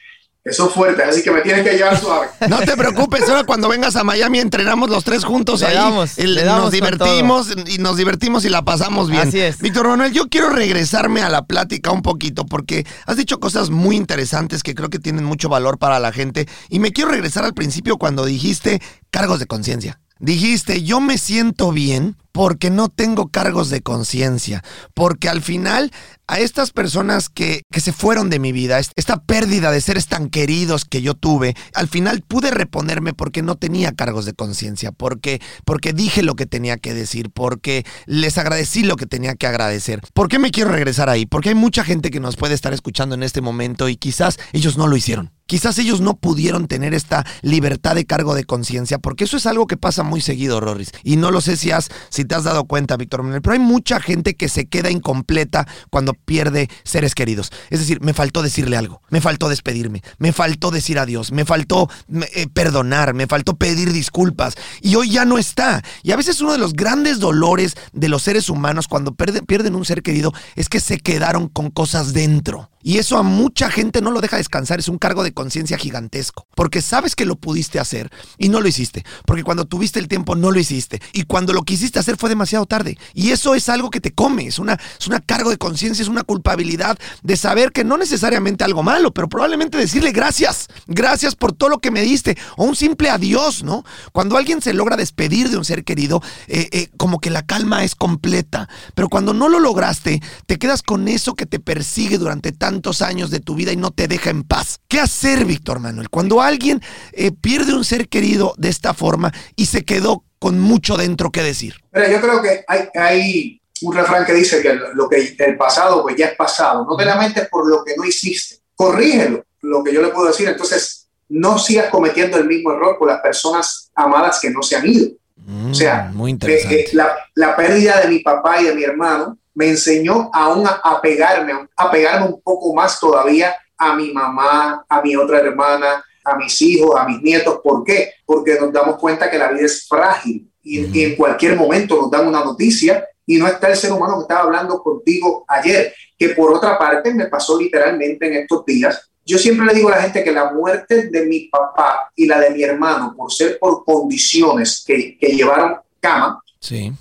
que son fuertes, así que me tienes que llevar suave. No te preocupes, ahora cuando vengas a Miami entrenamos los tres juntos Le ahí. damos, El- le damos nos divertimos y nos divertimos y la pasamos bien. Así es. Víctor Manuel, yo quiero regresarme a la plática un poquito porque has dicho cosas muy interesantes que creo que tienen mucho valor para la gente y me quiero regresar al principio cuando dijiste cargos de conciencia. Dijiste, yo me siento bien porque no tengo cargos de conciencia, porque al final a estas personas que, que se fueron de mi vida, est- esta pérdida de seres tan queridos que yo tuve, al final pude reponerme porque no tenía cargos de conciencia, porque, porque dije lo que tenía que decir, porque les agradecí lo que tenía que agradecer. ¿Por qué me quiero regresar ahí? Porque hay mucha gente que nos puede estar escuchando en este momento y quizás ellos no lo hicieron. Quizás ellos no pudieron tener esta libertad de cargo de conciencia, porque eso es algo que pasa muy seguido, Rorris. Y no lo sé si has, si si te has dado cuenta, Víctor Manuel, pero hay mucha gente que se queda incompleta cuando pierde seres queridos. Es decir, me faltó decirle algo, me faltó despedirme, me faltó decir adiós, me faltó eh, perdonar, me faltó pedir disculpas y hoy ya no está. Y a veces uno de los grandes dolores de los seres humanos cuando pierden un ser querido es que se quedaron con cosas dentro. Y eso a mucha gente no lo deja descansar, es un cargo de conciencia gigantesco, porque sabes que lo pudiste hacer y no lo hiciste, porque cuando tuviste el tiempo no lo hiciste y cuando lo quisiste hacer fue demasiado tarde. Y eso es algo que te come, es una, es una cargo de conciencia, es una culpabilidad de saber que no necesariamente algo malo, pero probablemente decirle gracias, gracias por todo lo que me diste, o un simple adiós, ¿no? Cuando alguien se logra despedir de un ser querido, eh, eh, como que la calma es completa, pero cuando no lo lograste, te quedas con eso que te persigue durante tanto tantos años de tu vida y no te deja en paz. ¿Qué hacer, Víctor Manuel? Cuando alguien eh, pierde un ser querido de esta forma y se quedó con mucho dentro que decir. Mira, yo creo que hay, hay un refrán que dice que lo que el pasado pues ya es pasado. No te lamentes por lo que no hiciste. Corrígelo, lo que yo le puedo decir. Entonces, no sigas cometiendo el mismo error con las personas amadas que no se han ido. o sea, mm, muy interesante. Eh, la, la pérdida de mi papá y de mi hermano me enseñó aún a, a pegarme, a pegarme un poco más todavía a mi mamá, a mi otra hermana, a mis hijos, a mis nietos. ¿Por qué? Porque nos damos cuenta que la vida es frágil y, en cualquier momento nos dan una noticia y no está el ser humano que estaba hablando contigo ayer, que por otra parte me pasó literalmente en estos días. Yo siempre le digo a la gente que la muerte de mi papá y la de mi hermano, por ser por condiciones que, que llevaron cama,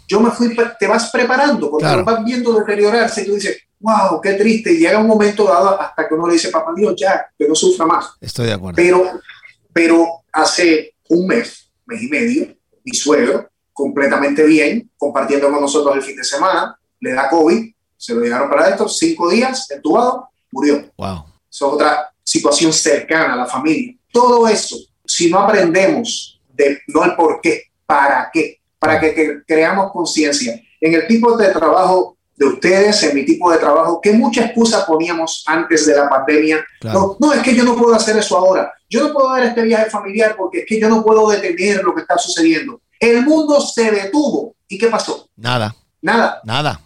yo me fui, te vas preparando, porque lo vas viendo deteriorarse y tú dices, wow, qué triste. Y llega un momento dado hasta que uno le dice, papá Dios, ya, que no sufra más. Estoy de acuerdo. Pero, pero hace un mes, mes y medio, mi suegro, completamente bien, compartiendo con nosotros el fin de semana, le da COVID, se lo llegaron para esto, cinco días, entubado, murió. Wow. Eso es otra situación cercana a la familia. Todo eso, si no aprendemos de no el por qué, para qué, para que, creamos conciencia. En el tipo de trabajo de ustedes, en mi tipo de trabajo, ¿qué mucha excusa poníamos antes de la pandemia. No, no, es que yo no puedo hacer eso ahora. Yo no puedo dar este viaje familiar porque es que yo no puedo detener lo que está sucediendo. El mundo se detuvo. ¿Y qué pasó? Nada. Nada. Nada.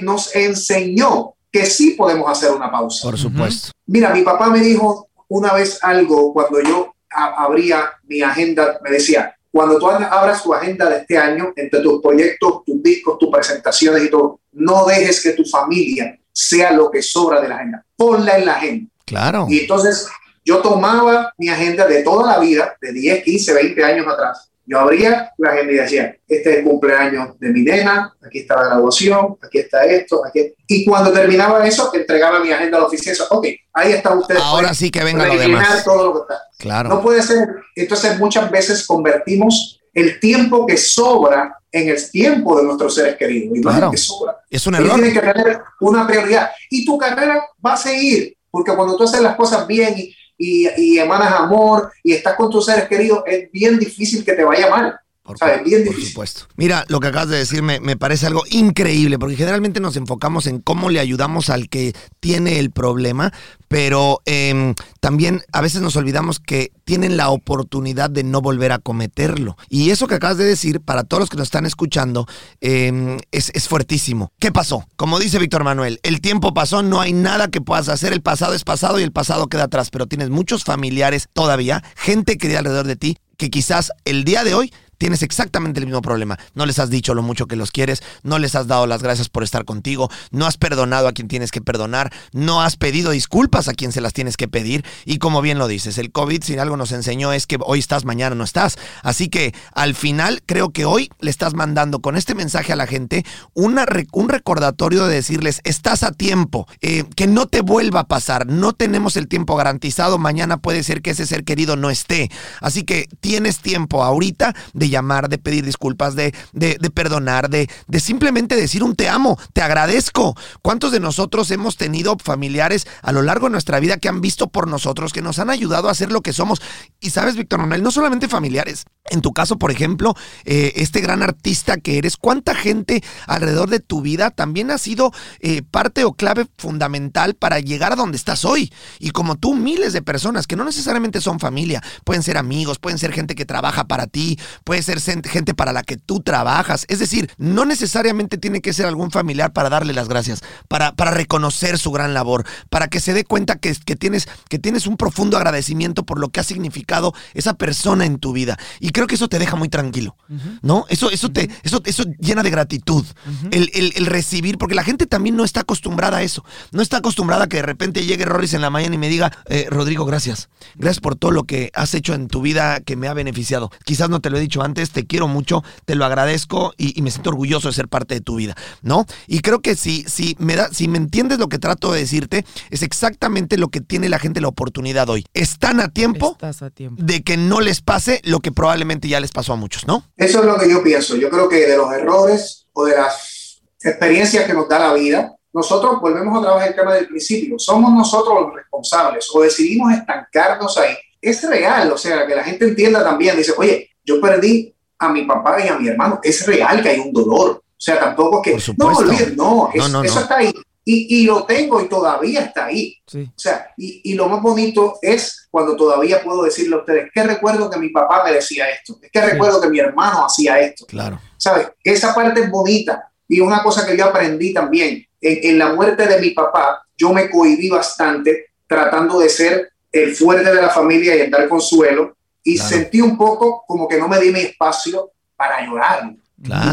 nos enseñó que sí podemos hacer una pausa. Por supuesto. Mira, mi papá me dijo una vez algo cuando yo abría mi agenda, me decía, cuando tú abras tu agenda de este año, entre tus proyectos, tus discos, tus presentaciones y todo, no dejes que tu familia sea lo que sobra de la agenda. Ponla en la agenda. Claro. Y entonces yo tomaba mi agenda de toda la vida, de 10, 15, 20 años atrás, yo abría la agenda y decía, este es el cumpleaños de mi nena, aquí está la graduación, aquí está esto, aquí... Y cuando terminaba eso, entregaba mi agenda a la oficina. Ok, ahí está usted. Ahora sí que venga lo demás. Todo lo que está. Claro. No puede ser. Entonces muchas veces convertimos el tiempo que sobra en el tiempo de nuestros seres queridos. Y claro. que sobra. Es un error. Tienes que tener una prioridad. Y tu carrera va a seguir, porque cuando tú haces las cosas bien y y, emanas amor y estás con tus seres queridos, es bien difícil que te vaya mal. Por, bien por supuesto. Mira, lo que acabas de decir me, me, parece algo increíble, porque generalmente nos enfocamos en cómo le ayudamos al que tiene el problema, pero em, también a veces nos olvidamos que tienen la oportunidad de no volver a cometerlo. Y eso que acabas de decir, para todos los que nos están escuchando, em, es, es fuertísimo. ¿Qué pasó? Como dice Víctor Manuel, el tiempo pasó, no hay nada que puedas hacer, el pasado es pasado y el pasado queda atrás, pero tienes muchos familiares todavía, gente que alrededor de ti, que quizás el día de hoy tienes exactamente el mismo problema. No les has dicho lo mucho que los quieres, no les has dado las gracias por estar contigo, no has perdonado a quien tienes que perdonar, no has pedido disculpas a quien se las tienes que pedir. Y como bien lo dices, el COVID si algo nos enseñó es que hoy estás, mañana no estás. Así que al final creo que hoy le estás mandando con este mensaje a la gente una, un recordatorio de decirles, estás a tiempo, eh, que no te vuelva a pasar, no tenemos el tiempo garantizado, mañana puede ser que ese ser querido no esté. Así que tienes tiempo ahorita de llamar, de pedir disculpas, de, de, perdonar, de, de simplemente decir un te amo, te agradezco. ¿Cuántos de nosotros hemos tenido familiares a lo largo de nuestra vida que han visto por nosotros, que nos han ayudado a ser lo que somos? Y sabes, Víctor Manuel, no solamente familiares, En tu caso, por ejemplo, eh, este gran artista que eres, ¿cuánta gente alrededor de tu vida también ha sido eh, parte o clave fundamental para llegar a donde estás hoy? Y como tú, miles de personas que no necesariamente son familia, pueden ser amigos, pueden ser gente que trabaja para ti, puede ser gente para la que tú trabajas. Es decir, no necesariamente tiene que ser algún familiar para darle las gracias, para, para reconocer su gran labor, para que se dé cuenta que, que, tienes, que tienes un profundo agradecimiento por lo que ha significado esa persona en tu vida. Y creo que eso te deja muy tranquilo, ¿no? Eso, eso, te, eso, eso llena de gratitud, el, el, recibir, porque la gente también no está acostumbrada a eso. No está acostumbrada a que de repente llegue Roris en la mañana y me diga, eh, Rodrigo, gracias. Gracias por todo lo que has hecho en tu vida que me ha beneficiado. Quizás no te lo he dicho antes, te quiero mucho, te lo agradezco y, me siento orgulloso de ser parte de tu vida, ¿no? Y creo que si, si, me da, si me entiendes lo que trato de decirte, es exactamente lo que tiene la gente la oportunidad hoy. Están a tiempo, a tiempo. de que no les pase lo que probablemente ya les pasó a muchos, ¿no? Eso es lo que yo pienso. Yo creo que de los errores o de las experiencias que nos da la vida, nosotros volvemos a trabajar el tema del principio. Somos nosotros los responsables o decidimos estancarnos ahí. Es real, o sea, que la gente entienda también. Dice, oye, yo perdí a mi papá y a mi hermano. Es real que hay un dolor. O sea, tampoco que... no, olvides, no, no, eso está ahí. Y, y, lo tengo y todavía está ahí. O sea, y, y, lo más bonito es cuando todavía puedo decirle a ustedes, que recuerdo que mi papá me decía esto, es que recuerdo que mi hermano hacía esto. Claro. ¿Sabes? Esa parte es bonita. Y una cosa que yo aprendí también, en, en la muerte de mi papá, yo me cohibí bastante tratando de ser el fuerte de la familia y dar consuelo. Y sentí un poco como que no me di mi espacio para llorar.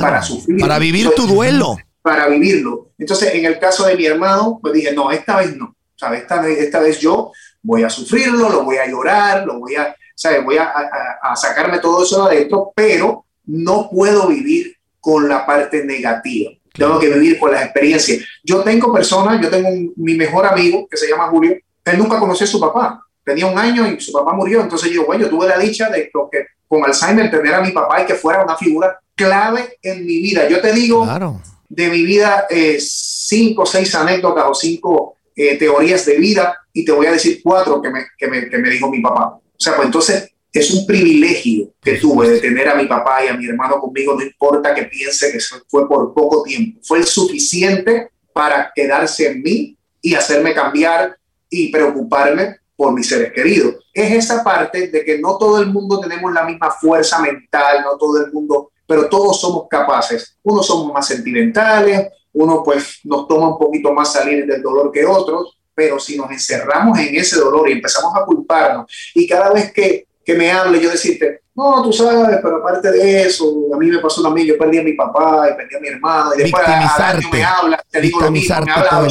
para sufrir. Para vivir tu duelo para vivirlo. Entonces, en el caso de mi hermano, pues dije, no, esta vez no. ¿sabes? Esta, vez, esta vez yo voy a sufrirlo, lo voy a llorar, lo voy a, ¿sabes? Voy a, a, sacarme todo eso de adentro, pero no puedo vivir con la parte negativa. Tengo que vivir con las experiencias. Yo tengo personas, yo tengo mi mejor amigo que se llama Julio, él nunca conoció a su papá. Tenía un año y su papá murió. Entonces yo, bueno, yo tuve la dicha de que con Alzheimer tener a mi papá y que fuera una figura clave en mi vida. Yo te digo, claro de mi vida eh, cinco o seis anécdotas o cinco eh, teorías de vida y te voy a decir cuatro que me, que, me, que me dijo mi papá. O sea, pues entonces es un privilegio que tuve de tener a mi papá y a mi hermano conmigo, no importa que piense que fue por poco tiempo, fue el suficiente para quedarse en mí y hacerme cambiar y preocuparme por mis seres queridos. Es esa parte de que no todo el mundo tenemos la misma fuerza mental, no todo el mundo pero todos somos capaces. Unos somos más sentimentales, uno pues nos toma un poquito más salir del dolor que otros, pero si nos encerramos en ese dolor y empezamos a culparnos, y cada vez que, que me hable yo decirte, no, tú sabes, pero aparte de eso, a mí me pasó también, yo perdí a mi papá y perdí a mi hermano, y después a año me habla, te digo lo mismo, me habla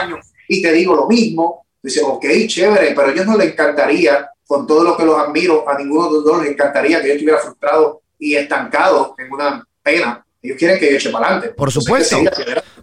años y te digo lo mismo, dice, ok, chévere, pero a ellos no le encantaría, con todo lo que los admiro, a ninguno de los dos les encantaría que yo estuviera frustrado y estancado en una pena ellos quieren que yo eche para adelante. Por supuesto.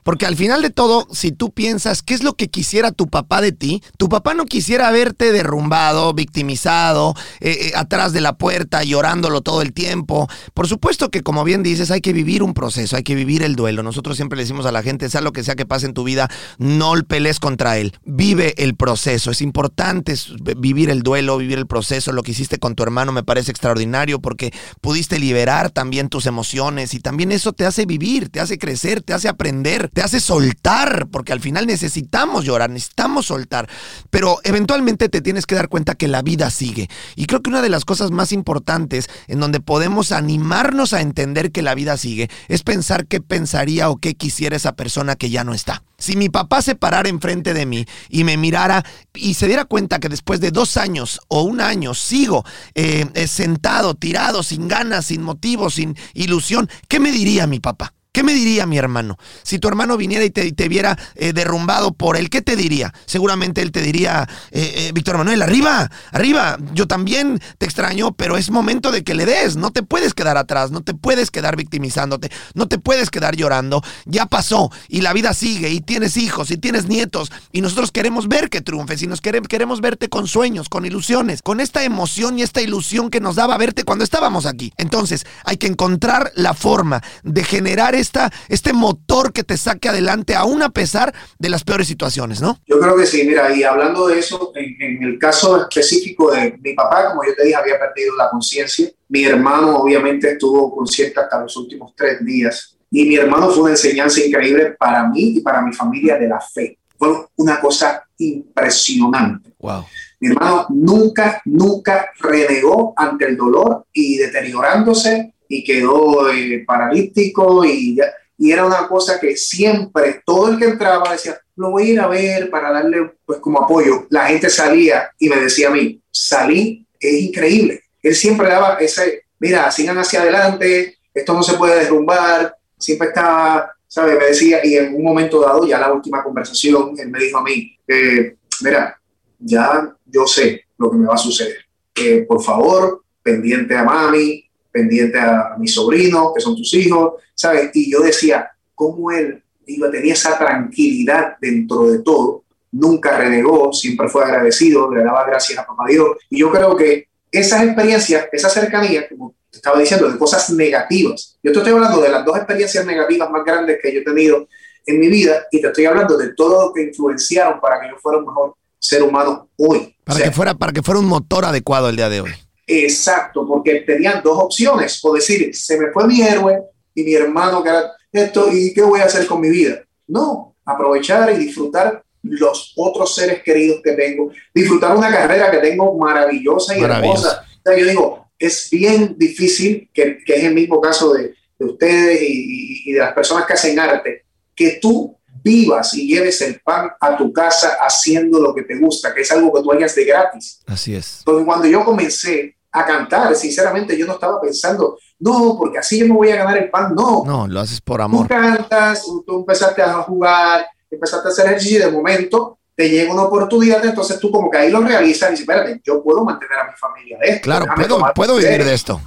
Porque al final de todo, si tú piensas qué es lo que quisiera tu papá de ti, tu papá no quisiera verte derrumbado, victimizado, eh, eh, atrás de la puerta, llorándolo todo el tiempo. Por supuesto que, como bien dices, hay que vivir un proceso, hay que vivir el duelo. Nosotros siempre le decimos a la gente, sea lo que sea que pase en tu vida, no pelees contra él. Vive el proceso. Es importante vivir el duelo, vivir el proceso. Lo que hiciste con tu hermano me parece extraordinario porque pudiste liberar también tus emociones y también eso te hace vivir, te hace crecer, te hace aprender, te hace soltar, porque al final necesitamos llorar, necesitamos soltar, pero eventualmente te tienes que dar cuenta que la vida sigue. Y creo que una de las cosas más importantes en donde podemos animarnos a entender que la vida sigue es pensar qué pensaría o qué quisiera esa persona que ya no está. Si mi papá se parara enfrente de mí y me mirara y se diera cuenta que después de dos años o un año sigo eh, eh, sentado, tirado, sin ganas, sin motivo, sin ilusión, ¿qué me diría mi papá? ¿Qué me diría mi hermano? Si tu hermano viniera y te, viera eh, derrumbado por él, ¿qué te diría? Seguramente él te diría, eh, eh, Víctor Manuel, arriba, arriba, yo también te extraño, pero es momento de que le des, no te puedes quedar atrás, no te puedes quedar victimizándote, no te puedes quedar llorando, ya pasó y la vida sigue y tienes hijos y tienes nietos y nosotros queremos ver que triunfes y nos queremos, queremos verte con sueños, con ilusiones, con esta emoción y esta ilusión que nos daba verte cuando estábamos aquí. Entonces, hay que encontrar la forma de generar esta, este motor que te saque adelante aún a pesar de las peores situaciones, ¿no? Yo creo que sí, mira, y hablando de eso, en, en el caso específico de mi papá, como yo te dije, había perdido la conciencia. Mi hermano obviamente estuvo consciente hasta los últimos tres días. Y mi hermano fue una enseñanza increíble para mí y para mi familia de la fe. Fue una cosa impresionante. Wow. Mi hermano nunca, nunca renegó ante el dolor y deteriorándose y quedó eh, paralítico y, ya- y era una cosa que siempre todo el que entraba decía, lo voy a ir a ver para darle pues como apoyo. La gente salía y me decía a mí, salí, es increíble. Él siempre daba ese, mira, sigan hacia adelante, esto no se puede derrumbar, siempre estaba, ¿sabes? Me decía, y en un momento dado, ya la última conversación, él me dijo a mí, eh, mira, ya yo sé lo que me va a suceder. Eh, por favor, pendiente a mami, pendiente a mis sobrinos, que son tus hijos, ¿sabes? Y yo decía, ¿cómo él iba, tenía esa tranquilidad dentro de todo? Nunca renegó, siempre fue agradecido, le daba gracias a papá Dios. Y yo creo que esas experiencias, esa cercanía, como te estaba diciendo, de cosas negativas. Yo te estoy hablando de las dos experiencias negativas más grandes que yo he tenido en mi vida y te estoy hablando de todo lo que influenciaron para que yo fuera un mejor ser humano hoy. Para, O sea, que fuera, para que fuera un motor adecuado el día de hoy. Exacto, porque tenían dos opciones, o decir, se me fue mi héroe y mi hermano que era esto, ¿y qué voy a hacer con mi vida? No, aprovechar y disfrutar los otros seres queridos que tengo, disfrutar una carrera que tengo maravillosa y Maravillosa. hermosa. O sea, yo digo, es bien difícil, que, que es el mismo caso de, de ustedes y, y- y de las personas que hacen arte, que tú vivas y lleves el pan a tu casa haciendo lo que te gusta, que es algo que tú hagas de gratis. Así es. Porque cuando yo comencé a cantar, sinceramente yo no estaba pensando, no, porque así yo me voy a ganar el pan, no. No, lo haces por Tú amor. cantas, tú, tú empezaste a jugar, empezaste a hacer ejercicio y de momento te llega una oportunidad, entonces tú como que ahí lo realizas y dices, espérate, yo puedo mantener a mi familia de esto. Claro, puedo, puedo vivir serio". de esto.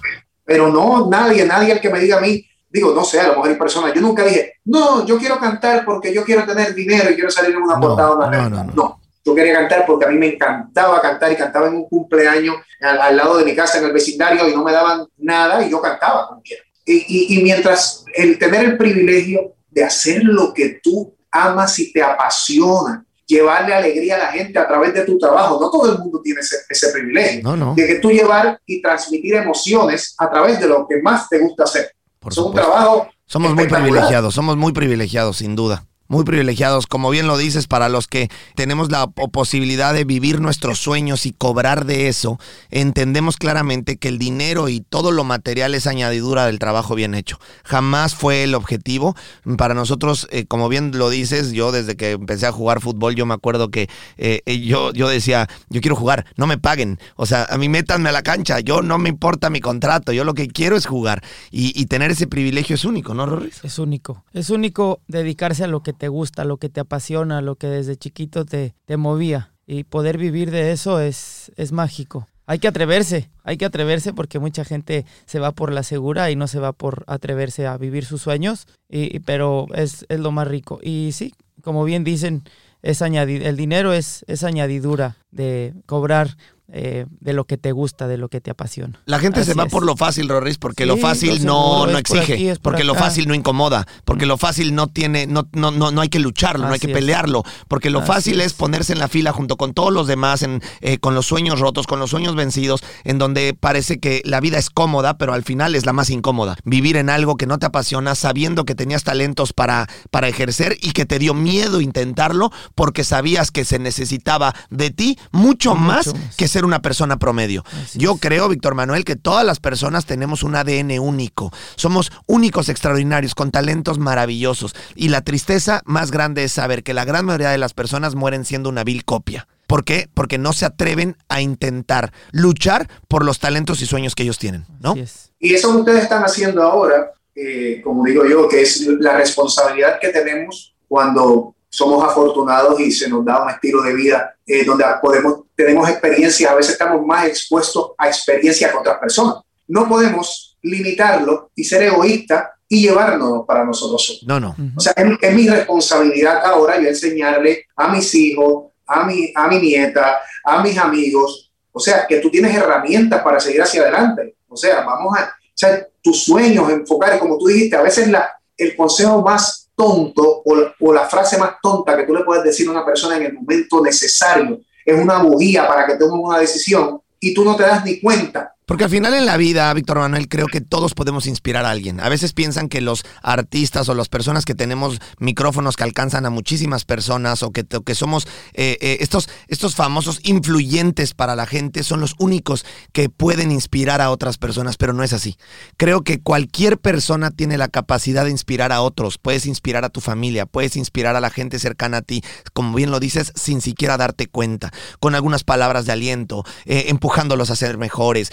Pero no, nadie, nadie el que me diga a mí, digo, no sé, a lo mejor hay personas, yo nunca dije, no, yo quiero cantar porque yo quiero tener dinero y quiero salir en una No, portada no, no, No, no. Yo quería cantar porque a mí me encantaba cantar y cantaba en un cumpleaños al, al lado de mi casa en el vecindario y no me daban nada y yo cantaba como quiera. Y, y- y mientras el tener el privilegio de hacer lo que tú amas y te apasiona, llevarle alegría a la gente a través de tu trabajo, no todo el mundo tiene ese, ese privilegio No, no. de que tú llevar y transmitir emociones a través de lo que más te gusta hacer. Por es un supuesto. trabajo Somos muy privilegiados, somos muy privilegiados, sin duda. Muy privilegiados, como bien lo dices, para los que tenemos la po- posibilidad de vivir nuestros sueños y cobrar de eso, entendemos claramente que el dinero y todo lo material es añadidura del trabajo bien hecho. Jamás fue el objetivo. Para nosotros, eh, como bien lo dices, yo desde que empecé a jugar fútbol, yo me acuerdo que eh, eh, yo, yo decía, yo quiero jugar, no me paguen. O sea, a mí métanme a la cancha, yo no me importa mi contrato, yo lo que quiero es jugar. Y, y tener ese privilegio es único, ¿no, Rorris? Es único. Es único dedicarse a lo que te gusta, lo que te apasiona, lo que desde chiquito te, te movía. Y poder vivir de eso es, es mágico. Hay que atreverse, hay que atreverse porque mucha gente se va por la segura y no se va por atreverse a vivir sus sueños, y- pero es, es lo más rico. Y sí, como bien dicen, es añadir, el dinero es, es añadidura de cobrar eh, de lo que te gusta, de lo que te apasiona. La gente se va es. por lo fácil, Rorris, porque lo fácil no, no por exige, aquí, es por porque lo fácil no incomoda, porque lo fácil no tiene, no, no, no, no hay que lucharlo, no hay que pelearlo, porque lo Así fácil es. es. ponerse en la fila junto con todos los demás, en, eh, con los sueños rotos, con los sueños vencidos, en donde parece que la vida es cómoda, pero al final es la más incómoda. Vivir en algo que no te apasiona, sabiendo que tenías talentos para, para ejercer y que te dio miedo intentarlo, porque sabías que se necesitaba de ti mucho, Mucho más, más. que ser una persona promedio. Así Yo es. creo, Víctor Manuel, que todas las personas tenemos un ADN único. Somos únicos extraordinarios, con talentos maravillosos. Y la tristeza más grande es saber que la gran mayoría de las personas mueren siendo una vil copia. ¿Por qué? Porque no se atreven a intentar luchar por los talentos y sueños que ellos tienen, ¿no? Es. Y eso que ustedes están haciendo ahora, eh, como digo yo, que es la responsabilidad que tenemos cuando somos afortunados y se nos da un estilo de vida eh, donde podemos, tenemos experiencias, a veces estamos más expuestos a experiencias con otras personas. No podemos limitarlo y ser egoístas y llevarnos para nosotros solos. No, no. O sea, es, es mi responsabilidad ahora yo enseñarle a mis hijos, a mi, a mi nieta, a mis amigos, o sea, que tú tienes herramientas para seguir hacia adelante. O sea, vamos a, o sea, tus sueños, enfocar, como tú dijiste, a veces la, el consejo más tonto o, o la frase más tonta que tú le puedes decir a una persona en el momento necesario es una bujía para que tome una decisión y tú no te das ni cuenta. Porque al final en la vida, Víctor Manuel, creo que todos podemos inspirar a alguien. A veces piensan que los artistas o las personas que tenemos micrófonos que alcanzan a muchísimas personas o que, que somos eh, eh, estos, estos famosos influyentes para la gente son los únicos que pueden inspirar a otras personas, pero no es así. Creo que cualquier persona tiene la capacidad de inspirar a otros. Puedes inspirar a tu familia, puedes inspirar a la gente cercana a ti, como bien lo dices, sin siquiera darte cuenta, con algunas palabras de aliento, eh, empujándolos a ser mejores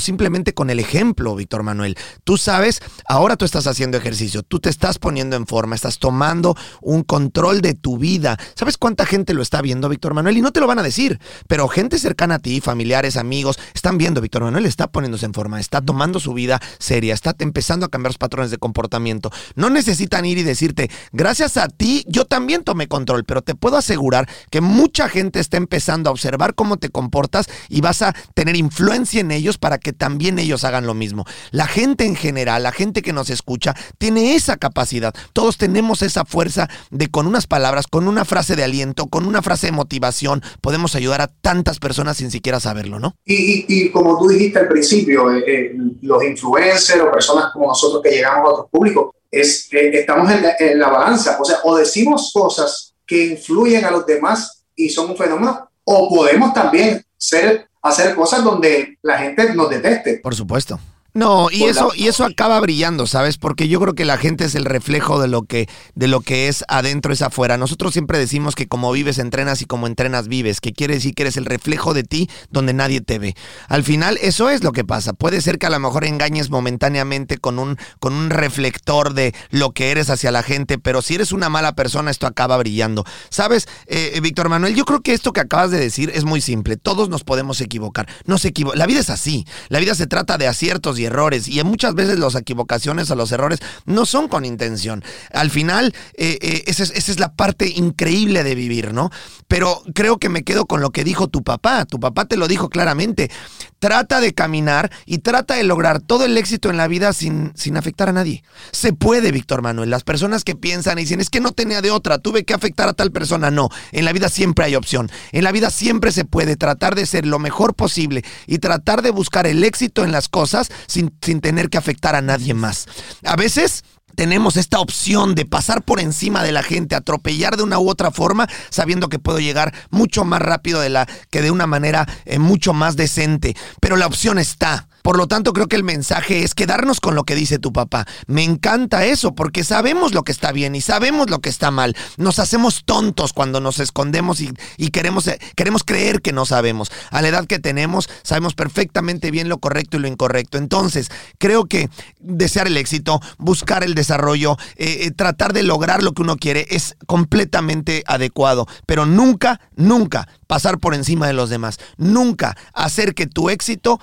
simplemente con el ejemplo, Víctor Manuel. Tú sabes, ahora tú estás haciendo ejercicio, tú te estás poniendo en forma, estás tomando un control de tu vida. ¿Sabes cuánta gente lo está viendo, Víctor Manuel? Y no te lo van a decir, pero gente cercana a ti, familiares, amigos, están viendo, Víctor Manuel está poniéndose en forma, está tomando su vida seria, está empezando a cambiar los patrones de comportamiento. No necesitan ir y decirte, gracias a ti, yo también tomé control, pero te puedo asegurar que mucha gente está empezando a observar cómo te comportas y vas a tener influencia en ellos para que también ellos hagan lo mismo. La gente en general, la gente que nos escucha, tiene esa capacidad. Todos tenemos esa fuerza de con unas palabras, con una frase de aliento, con una frase de motivación, podemos ayudar a tantas personas sin siquiera saberlo, ¿no? Y, como tú dijiste al principio, eh, eh, los influencers o personas como nosotros que llegamos a otros públicos, es, eh, estamos en la, en la balanza. O sea, o decimos cosas que influyen a los demás y son un fenómeno, o podemos también ser hacer cosas donde la gente nos deteste. Por supuesto. No, y eso, y eso acaba brillando, ¿sabes? Porque yo creo que la gente es el reflejo de lo que, de lo que es adentro es afuera. Nosotros siempre decimos que como vives, entrenas y como entrenas, vives, que quiere decir que eres el reflejo de ti donde nadie te ve. Al final, eso es lo que pasa. Puede ser que a lo mejor engañes momentáneamente con un, con un reflector de lo que eres hacia la gente, pero si eres una mala persona, esto acaba brillando. ¿Sabes, eh, eh, Víctor Manuel? Yo creo que esto que acabas de decir es muy simple. Todos nos podemos equivocar. No se equivo la vida es así. La vida se trata de aciertos y errores. Y muchas veces las equivocaciones o los errores no son con intención. Al final, eh, eh, esa, es, esa, es, la parte increíble de vivir, ¿no? Pero creo que me quedo con lo que dijo tu papá. Tu papá te lo dijo claramente. Trata de caminar y trata de lograr todo el éxito en la vida sin, sin afectar a nadie. Se puede, Víctor Manuel. Las personas que piensan y dicen, es que no tenía de otra, tuve que afectar a tal persona. No, en la vida siempre hay opción. En la vida siempre se puede tratar de ser lo mejor posible y tratar de buscar el éxito en las cosas sin, sin tener que afectar a nadie más. A veces tenemos esta opción de pasar por encima de la gente, atropellar de una u otra forma, sabiendo que puedo llegar mucho más rápido de la que de una manera eh, mucho más decente. Pero la opción está. Por lo tanto, creo que el mensaje es quedarnos con lo que dice tu papá. Me encanta eso porque sabemos lo que está bien y sabemos lo que está mal. Nos hacemos tontos cuando nos escondemos y, queremos, eh, queremos creer que no sabemos. A la edad que tenemos, sabemos perfectamente bien lo correcto y lo incorrecto. Entonces, creo que desear el éxito, buscar el desarrollo, eh, eh, tratar de lograr lo que uno quiere es completamente adecuado. Pero nunca, nunca pasar por encima de los demás. Nunca hacer que tu éxito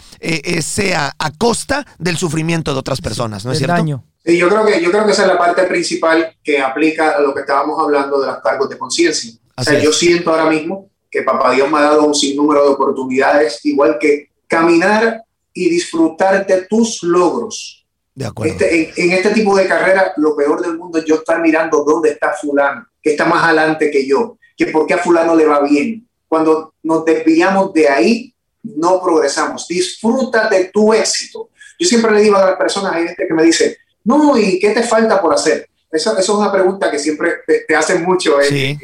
sea a costa del sufrimiento de otras personas, ¿no es cierto? Daño. Sí, yo creo, que, yo creo que esa es la parte principal que aplica a lo que estábamos hablando de los cargos de conciencia. O sea, yo siento ahora mismo que Papá Dios me ha dado un sinnúmero de oportunidades, igual que caminar y disfrutar de tus logros. De acuerdo. Este, en, este tipo de carrera, lo peor del mundo es yo estar mirando dónde está fulano, que está más adelante que yo, que por qué a fulano le va bien. Cuando nos desviamos de ahí, no progresamos. Disfruta de tu éxito. Yo siempre le digo a las personas, hay gente que me dice, no, ¿y qué te falta por hacer? Eso, es una pregunta que siempre te, hacen mucho. ¿eh?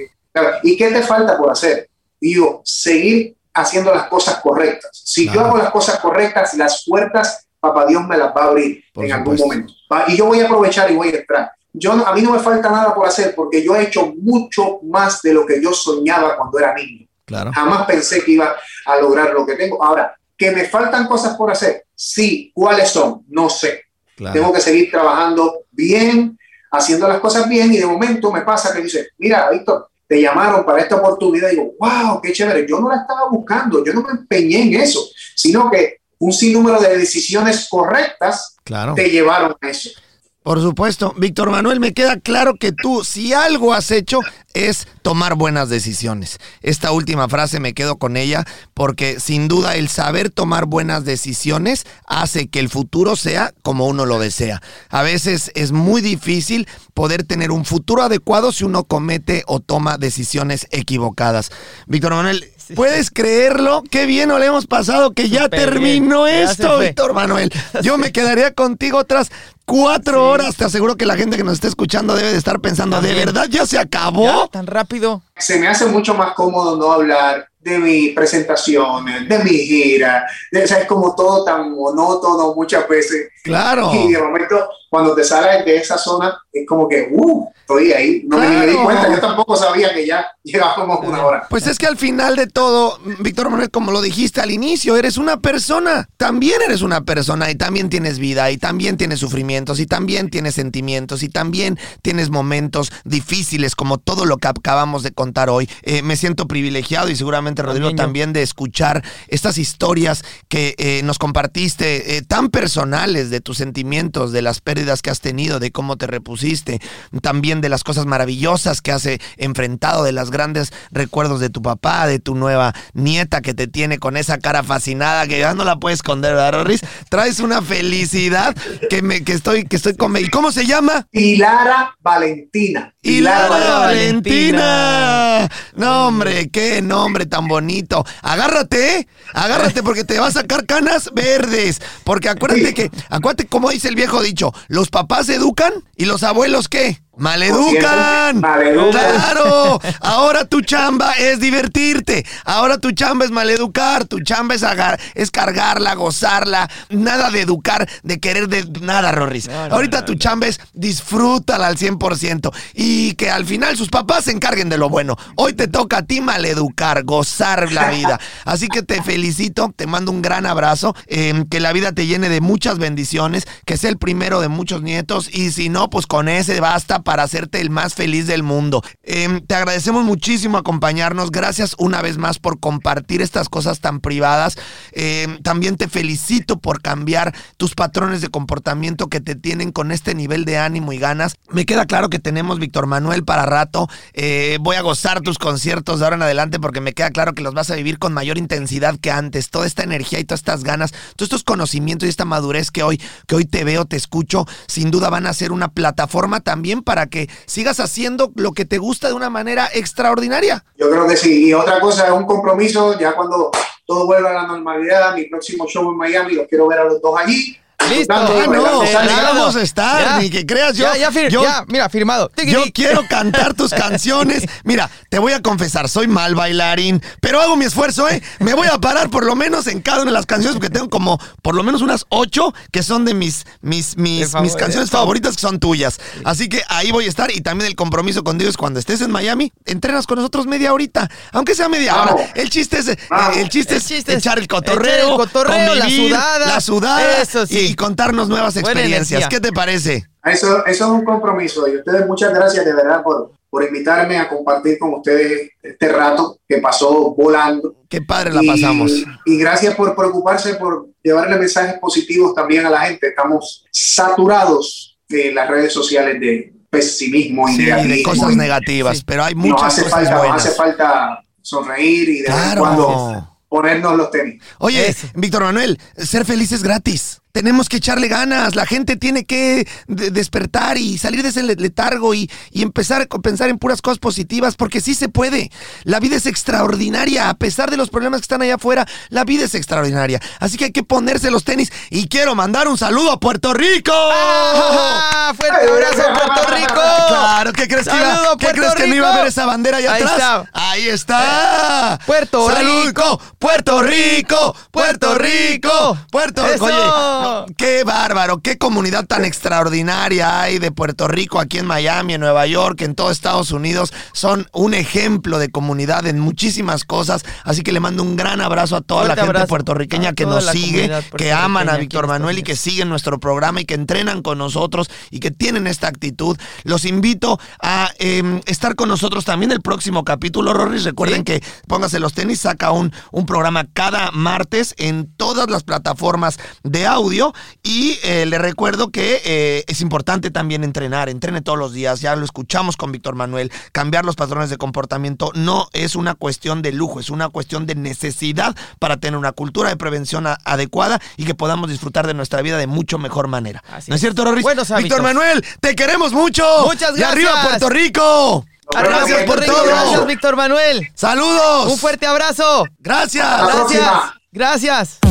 ¿Y qué te falta por hacer? Digo, seguir haciendo las cosas correctas. Si yo hago las cosas correctas, las puertas, papá Dios me las va a abrir en algún momento. Y yo voy a aprovechar y voy a entrar. Yo, a mí no me falta nada por hacer porque yo he hecho mucho más de lo que yo soñaba cuando era niño. Jamás pensé que iba a lograr lo que tengo. Ahora, que me faltan cosas por hacer, sí. ¿Cuáles son? No sé. Tengo que seguir trabajando bien, haciendo las cosas bien y de momento me pasa que dice, mira, Víctor, te llamaron para esta oportunidad y digo, wow, qué chévere. Yo no la estaba buscando, yo no me empeñé en eso, sino que un sinnúmero de decisiones correctas te llevaron a eso. Por supuesto. Víctor Manuel, me queda claro que tú, si algo has hecho, es tomar buenas decisiones. Esta última frase me quedo con ella porque sin duda el saber tomar buenas decisiones hace que el futuro sea como uno lo desea. A veces es muy difícil poder tener un futuro adecuado si uno comete o toma decisiones equivocadas. Víctor Manuel, ¿Puedes creerlo? Qué bien no le hemos pasado que ya terminó esto, Víctor Manuel. Yo me quedaría contigo otras cuatro horas. Te aseguro que la gente que nos está escuchando debe de estar pensando, ¿de verdad ya se acabó? tan rápido. Se me hace mucho más cómodo no hablar de mis presentaciones, de mi gira, de, o sea, es como todo tan monótono muchas veces. Claro. Y de momento, cuando te sales de esa zona, es como que, uh, estoy ahí. No me, di cuenta, yo tampoco sabía que ya llevábamos una hora. Pues es que al final de todo, Víctor Manuel, como lo dijiste al inicio, eres una persona. También eres una persona y también tienes vida y también tienes sufrimientos y también tienes sentimientos y también tienes momentos difíciles como todo lo que acabamos de contar hoy. Eh, me siento privilegiado y seguramente Rodrigo, también de escuchar estas historias que eh, nos compartiste, eh, tan personales de tus sentimientos, de las pérdidas que has tenido, de cómo te repusiste, también de las cosas maravillosas que has eh, enfrentado, de los grandes recuerdos de tu papá, de tu nueva nieta que te tiene con esa cara fascinada que ya no la puedes esconder, ¿verdad, Rorris? Traes una felicidad que, me, que estoy, que estoy con... ¿Y cómo se llama? Hilara Valentina. Hilara Valentina. No, hombre, qué nombre tan bonito. Agárrate, ¿eh? agárrate porque te va a sacar canas verdes. Porque acuérdate que, acuérdate como dice el viejo dicho, los papás educan y los abuelos qué? ¡Maleducan! Maleducan. ¡Claro! Ahora tu chamba es divertirte. Ahora tu chamba es maleducar. Tu chamba es, es cargarla, gozarla. Nada de educar, de querer de nada, Rorris. Ahorita tu chamba es disfrútala al 100%. Y que al final sus papás se encarguen de lo bueno. Hoy te toca a ti maleducar, gozar la vida. Así que te felicito, te mando un gran abrazo. Em, que la vida te llene de muchas bendiciones. Que sea el primero de muchos nietos. Y si no, pues con ese basta para hacerte el más feliz del mundo. Em, te agradecemos muchísimo acompañarnos. Gracias una vez más por compartir estas cosas tan privadas. Em, también te felicito por cambiar tus patrones de comportamiento que te tienen con este nivel de ánimo y ganas. Me queda claro que tenemos Víctor Manuel para rato. Eh, voy a gozar tus conciertos de ahora en adelante porque me queda claro que los vas a vivir con mayor intensidad que antes. Toda esta energía y todas estas ganas, todos estos conocimientos y esta madurez que hoy, que hoy te veo, te escucho, sin duda van a ser una plataforma también para para que sigas haciendo lo que te gusta de una manera extraordinaria. Yo creo que sí. Y otra cosa es un compromiso, ya cuando todo vuelva a la normalidad, mi próximo show en Miami, los quiero ver a los dos allí. Listo. Ah, no, vamos a estar, ni que creas yo. Ya, ya, mira, firmado. Yo quiero cantar tus canciones. Mira, te voy a confesar, soy mal bailarín, pero hago mi esfuerzo, ¿eh? Me voy a parar por lo menos en cada una de las canciones, porque tengo como por lo menos unas ocho que son de mis, mis, mis, mis canciones favoritas que son tuyas. Así que ahí voy a estar y también el compromiso con Dios cuando estés en Miami, entrenas con nosotros media horita, aunque sea media hora. El chiste es, el chiste es echar el cotorreo, el cotorreo la sudada. La sudada. Eso sí y contarnos nuevas experiencias. ¿Qué te parece? Eso, eso es un compromiso y ustedes muchas gracias de verdad por, por invitarme a compartir con ustedes este rato que pasó volando. Qué padre la pasamos. Y gracias por preocuparse por llevarle mensajes positivos también a la gente. Estamos saturados de las redes sociales de pesimismo y de cosas negativas, pero hay muchas hace cosas falta, buenas. hace falta sonreír y de vez en cuando ponernos los tenis. Oye, Víctor Manuel, ser feliz es gratis. Tenemos que echarle ganas, la gente tiene que despertar y salir de ese letargo y, y, empezar a pensar en puras cosas positivas, porque sí se puede. La vida es extraordinaria, a pesar de los problemas que están allá afuera, la vida es extraordinaria. Así que hay que ponerse los tenis y quiero mandar un saludo a Puerto Rico. ¡Ah! ¡Fuerte abrazo a Puerto Rico! Claro, ¿qué crees, que, iba, ¿qué crees que no iba a ver esa bandera allá Ahí atrás? Está. Ahí está. Puerto Salud, Rico. Puerto Rico, Puerto Rico, Puerto Rico. Qué bárbaro, qué comunidad tan extraordinaria hay de Puerto Rico, aquí en Miami, en Nueva York, en todo Estados Unidos. Son un ejemplo de comunidad en muchísimas cosas. Así que le mando un gran abrazo a toda Fuerte la gente abrazo puertorriqueña que nos sigue, que aman a Víctor Manuel y que siguen nuestro programa y que entrenan con nosotros y que tienen esta actitud. Los invito a eh, estar con nosotros también el próximo capítulo, Rorris. Recuerden que Póngase los tenis saca un, un programa cada martes en todas las plataformas de audio estudio y eh, le recuerdo que eh, es importante también entrenar, entrene todos los días, ya lo escuchamos con Víctor Manuel, cambiar los patrones de comportamiento no es una cuestión de lujo, es una cuestión de necesidad para tener una cultura de prevención a- adecuada y que podamos disfrutar de nuestra vida de mucho mejor manera. Así ¿No es es. cierto, Rorris? Víctor Manuel, te queremos mucho. Muchas Y arriba gracias. Puerto Rico. Arriba, Gracias Puerto por Rico. todo. Gracias, Víctor Manuel. Saludos. Un fuerte abrazo. Gracias. Gracias. Gracias.